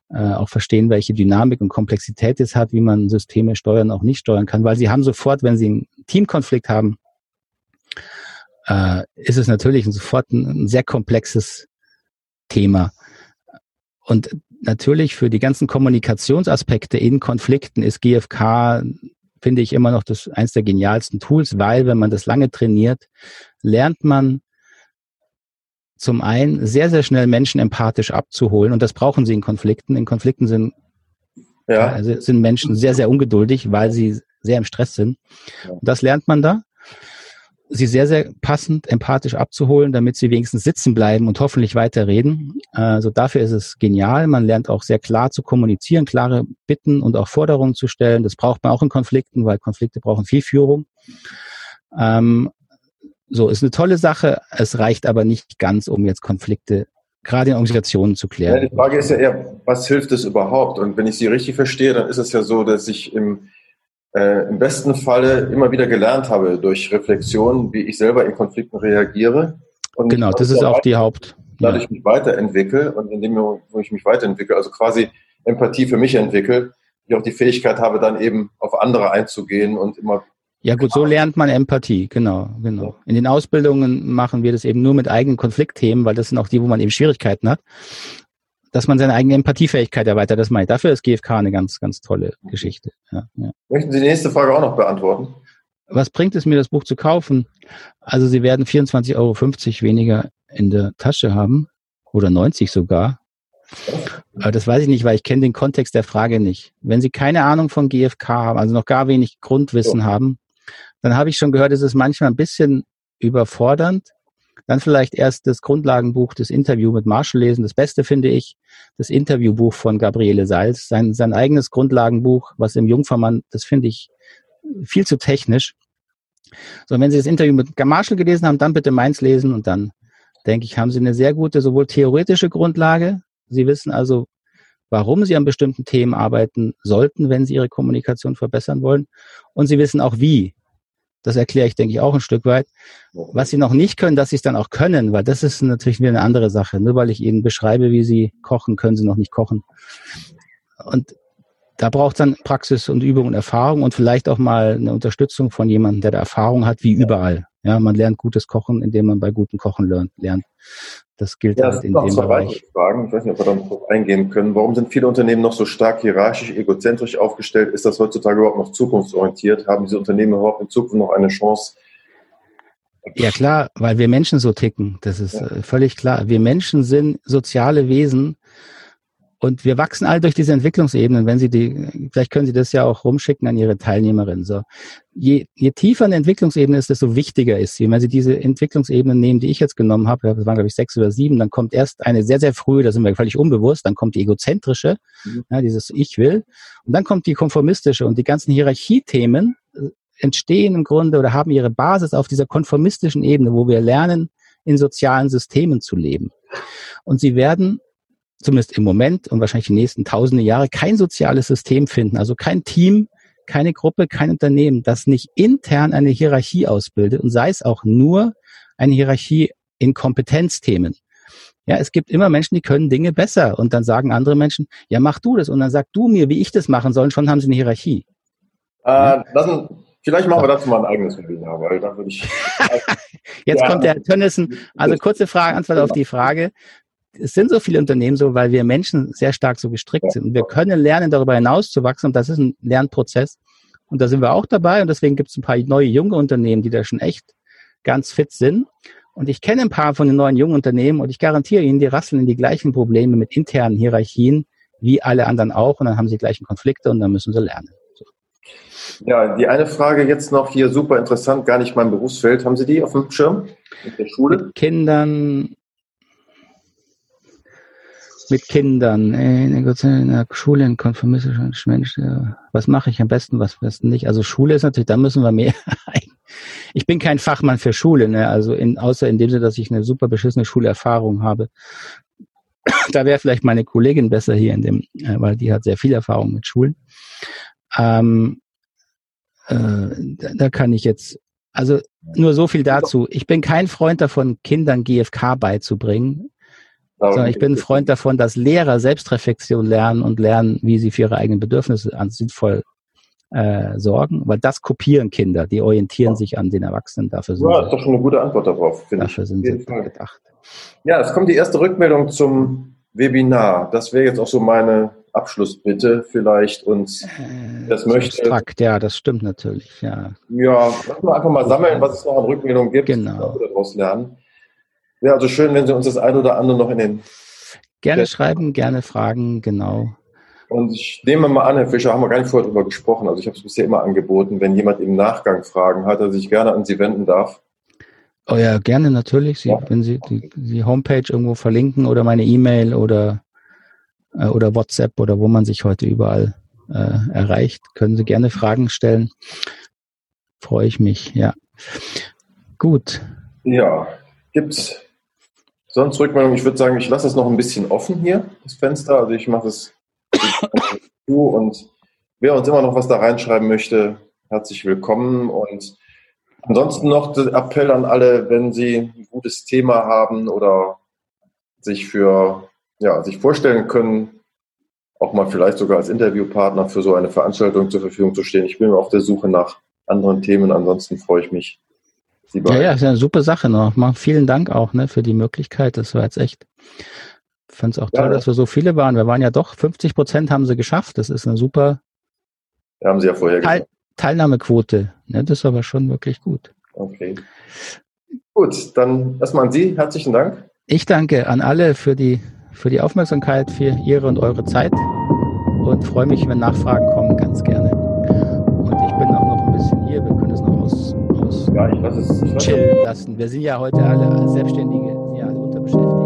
äh, auch verstehen, welche Dynamik und Komplexität es hat, wie man Systeme steuern, auch nicht steuern kann, weil sie haben sofort, wenn sie einen Teamkonflikt haben, äh, ist es natürlich sofort ein, ein sehr komplexes Thema. Und natürlich für die ganzen Kommunikationsaspekte in Konflikten ist GFK, finde ich, immer noch das eins der genialsten Tools, weil wenn man das lange trainiert, lernt man zum einen sehr, sehr schnell Menschen empathisch abzuholen und das brauchen sie in Konflikten. In Konflikten sind, ja. also sind Menschen sehr, sehr ungeduldig, weil sie sehr im Stress sind. Und das lernt man da sie sehr, sehr passend, empathisch abzuholen, damit sie wenigstens sitzen bleiben und hoffentlich weiterreden. Also dafür ist es genial. Man lernt auch sehr klar zu kommunizieren, klare Bitten und auch Forderungen zu stellen. Das braucht man auch in Konflikten, weil Konflikte brauchen viel Führung. Ähm, so, ist eine tolle Sache. Es reicht aber nicht ganz, um jetzt Konflikte gerade in Organisationen zu klären. Ja, die Frage ist ja eher, was hilft es überhaupt? Und wenn ich Sie richtig verstehe, dann ist es ja so, dass ich im äh, im besten Falle immer wieder gelernt habe durch Reflexion, wie ich selber in Konflikten reagiere. Und genau, das ist auch die Haupt. Dadurch ja. mich weiterentwickle und in dem, wo ich mich weiterentwickle, also quasi Empathie für mich entwickle, ich auch die Fähigkeit habe, dann eben auf andere einzugehen und immer ja gut, so lernt man Empathie, genau, genau. In den Ausbildungen machen wir das eben nur mit eigenen Konfliktthemen, weil das sind auch die, wo man eben Schwierigkeiten hat dass man seine eigene Empathiefähigkeit erweitert. Das meine ich. Dafür ist GFK eine ganz, ganz tolle Geschichte. Ja, ja. Möchten Sie die nächste Frage auch noch beantworten? Was bringt es mir, das Buch zu kaufen? Also Sie werden 24,50 Euro weniger in der Tasche haben oder 90 sogar. Aber das weiß ich nicht, weil ich kenne den Kontext der Frage nicht. Wenn Sie keine Ahnung von GFK haben, also noch gar wenig Grundwissen so. haben, dann habe ich schon gehört, es ist manchmal ein bisschen überfordernd, dann vielleicht erst das Grundlagenbuch, das Interview mit Marshall lesen. Das Beste finde ich das Interviewbuch von Gabriele Salz, sein, sein eigenes Grundlagenbuch, was im Jungfermann, das finde ich viel zu technisch. So, wenn Sie das Interview mit Marshall gelesen haben, dann bitte meins lesen und dann denke ich, haben Sie eine sehr gute, sowohl theoretische Grundlage. Sie wissen also, warum Sie an bestimmten Themen arbeiten sollten, wenn Sie Ihre Kommunikation verbessern wollen. Und Sie wissen auch wie. Das erkläre ich, denke ich, auch ein Stück weit. Was sie noch nicht können, dass sie es dann auch können, weil das ist natürlich wieder eine andere Sache. Nur weil ich ihnen beschreibe, wie sie kochen, können sie noch nicht kochen. Und da braucht es dann Praxis und Übung und Erfahrung und vielleicht auch mal eine Unterstützung von jemandem, der da Erfahrung hat, wie überall. Ja, man lernt gutes Kochen, indem man bei gutem Kochen lernt. Das gilt ja, halt in dem Bereich. Fragen. Ich weiß nicht, ob wir da noch eingehen können. Warum sind viele Unternehmen noch so stark hierarchisch, egozentrisch aufgestellt? Ist das heutzutage überhaupt noch zukunftsorientiert? Haben diese Unternehmen überhaupt in Zukunft noch eine Chance? Ja klar, weil wir Menschen so ticken. Das ist ja. Äh, völlig klar. Wir Menschen sind soziale Wesen Und wir wachsen alle durch diese Entwicklungsebenen. Wenn Sie die, vielleicht können Sie das ja auch rumschicken an Ihre Teilnehmerinnen. So, je, je tiefer eine Entwicklungsebene ist, desto wichtiger ist sie. wenn Sie diese Entwicklungsebenen nehmen, die ich jetzt genommen habe, das waren glaube ich sechs oder sieben, dann kommt erst eine sehr sehr frühe, da sind wir völlig unbewusst. Dann kommt die egozentrische, mhm. ja, dieses Ich will, und dann kommt die konformistische und die ganzen Hierarchiethemen äh, entstehen im Grunde oder haben ihre Basis auf dieser konformistischen Ebene, wo wir lernen, in sozialen Systemen zu leben. Und sie werden zumindest im Moment und wahrscheinlich die nächsten tausende Jahre kein soziales System finden, also kein Team, keine Gruppe, kein Unternehmen, das nicht intern eine Hierarchie ausbildet und sei es auch nur eine Hierarchie in Kompetenzthemen. Ja, es gibt immer Menschen, die können Dinge besser und dann sagen andere Menschen, ja, mach du das und dann sag du mir, wie ich das machen soll und schon haben sie eine Hierarchie. Äh, lassen, vielleicht machen wir dazu mal ein eigenes Webinar, weil dann würde ich. Jetzt ja. kommt der Tönnissen. Also kurze Frage, Antwort auf die Frage es sind so viele Unternehmen so, weil wir Menschen sehr stark so gestrickt sind. Und wir können lernen, darüber hinaus zu wachsen. Und das ist ein Lernprozess. Und da sind wir auch dabei. Und deswegen gibt es ein paar neue junge Unternehmen, die da schon echt ganz fit sind. Und ich kenne ein paar von den neuen jungen Unternehmen und ich garantiere Ihnen, die rasseln in die gleichen Probleme mit internen Hierarchien wie alle anderen auch. Und dann haben sie die gleichen Konflikte und dann müssen sie lernen. Ja, die eine Frage jetzt noch hier super interessant, gar nicht mein Berufsfeld. Haben Sie die auf dem Schirm? Mit der Schule? Mit Kindern, mit Kindern, in der Schule, in konformistischen Mensch, was mache ich am besten, was am besten nicht. Also Schule ist natürlich, da müssen wir mehr. ich bin kein Fachmann für Schule, ne? also in, außer in dem Sinne, dass ich eine super beschissene Schulerfahrung habe. da wäre vielleicht meine Kollegin besser hier in dem, äh, weil die hat sehr viel Erfahrung mit Schulen. Ähm, äh, da kann ich jetzt, also nur so viel dazu. Ich bin kein Freund davon, Kindern GFK beizubringen sondern ich bin ein Freund davon, dass Lehrer Selbstreflexion lernen und lernen, wie sie für ihre eigenen Bedürfnisse sinnvoll äh, sorgen, weil das kopieren Kinder, die orientieren ja. sich an den Erwachsenen. Dafür sind ja, ist doch schon eine gute Antwort darauf, finde Dafür ich. sind sie Fall. gedacht. Ja, es kommt die erste Rückmeldung zum Webinar. Das wäre jetzt auch so meine Abschlussbitte vielleicht uns äh, das möchte. Abstrakt, ja, das stimmt natürlich, ja. Ja, lass mal einfach mal sammeln, was es noch an Rückmeldungen gibt, genau. wir daraus lernen. Wäre also schön, wenn Sie uns das eine oder andere noch in den. Gerne Chat schreiben, gerne fragen, genau. Und ich nehme mal an, Herr Fischer, haben wir gar nicht vorher darüber gesprochen. Also ich habe es bisher immer angeboten, wenn jemand im Nachgang Fragen hat, dass sich gerne an Sie wenden darf. Oh ja, gerne natürlich. Sie, ja. Wenn Sie die, die, Homepage irgendwo verlinken oder meine E-Mail oder, äh, oder WhatsApp oder wo man sich heute überall äh, erreicht, können Sie gerne Fragen stellen. Freue ich mich, ja. Gut. Ja, gibt es Sonst Rückmeldung, ich würde sagen, ich lasse es noch ein bisschen offen hier, das Fenster. Also ich mache es zu und wer uns immer noch was da reinschreiben möchte, herzlich willkommen. Und ansonsten noch der Appell an alle, wenn Sie ein gutes Thema haben oder sich für, ja, sich vorstellen können, auch mal vielleicht sogar als Interviewpartner für so eine Veranstaltung zur Verfügung zu stehen. Ich bin auf der Suche nach anderen Themen. Ansonsten freue ich mich, Sie ja, ja, ist eine super Sache noch. Vielen Dank auch ne, für die Möglichkeit. Das war jetzt echt. Ich fand es auch toll, ja, dass wir so viele waren. Wir waren ja doch, 50 Prozent haben sie geschafft. Das ist eine super haben Sie ja vorher Teil Teilnahmequote. Ne, das ist aber schon wirklich gut. Okay. Gut, dann erstmal an Sie. Herzlichen Dank. Ich danke an alle für die, für die Aufmerksamkeit, für Ihre und eure Zeit und freue mich, wenn Nachfragen kommen, ganz gerne. ja, ich lasse es. Ich lass Chill lassen. Wir sind ja heute alle Selbstständige, ja, alle unterbeschäftigt.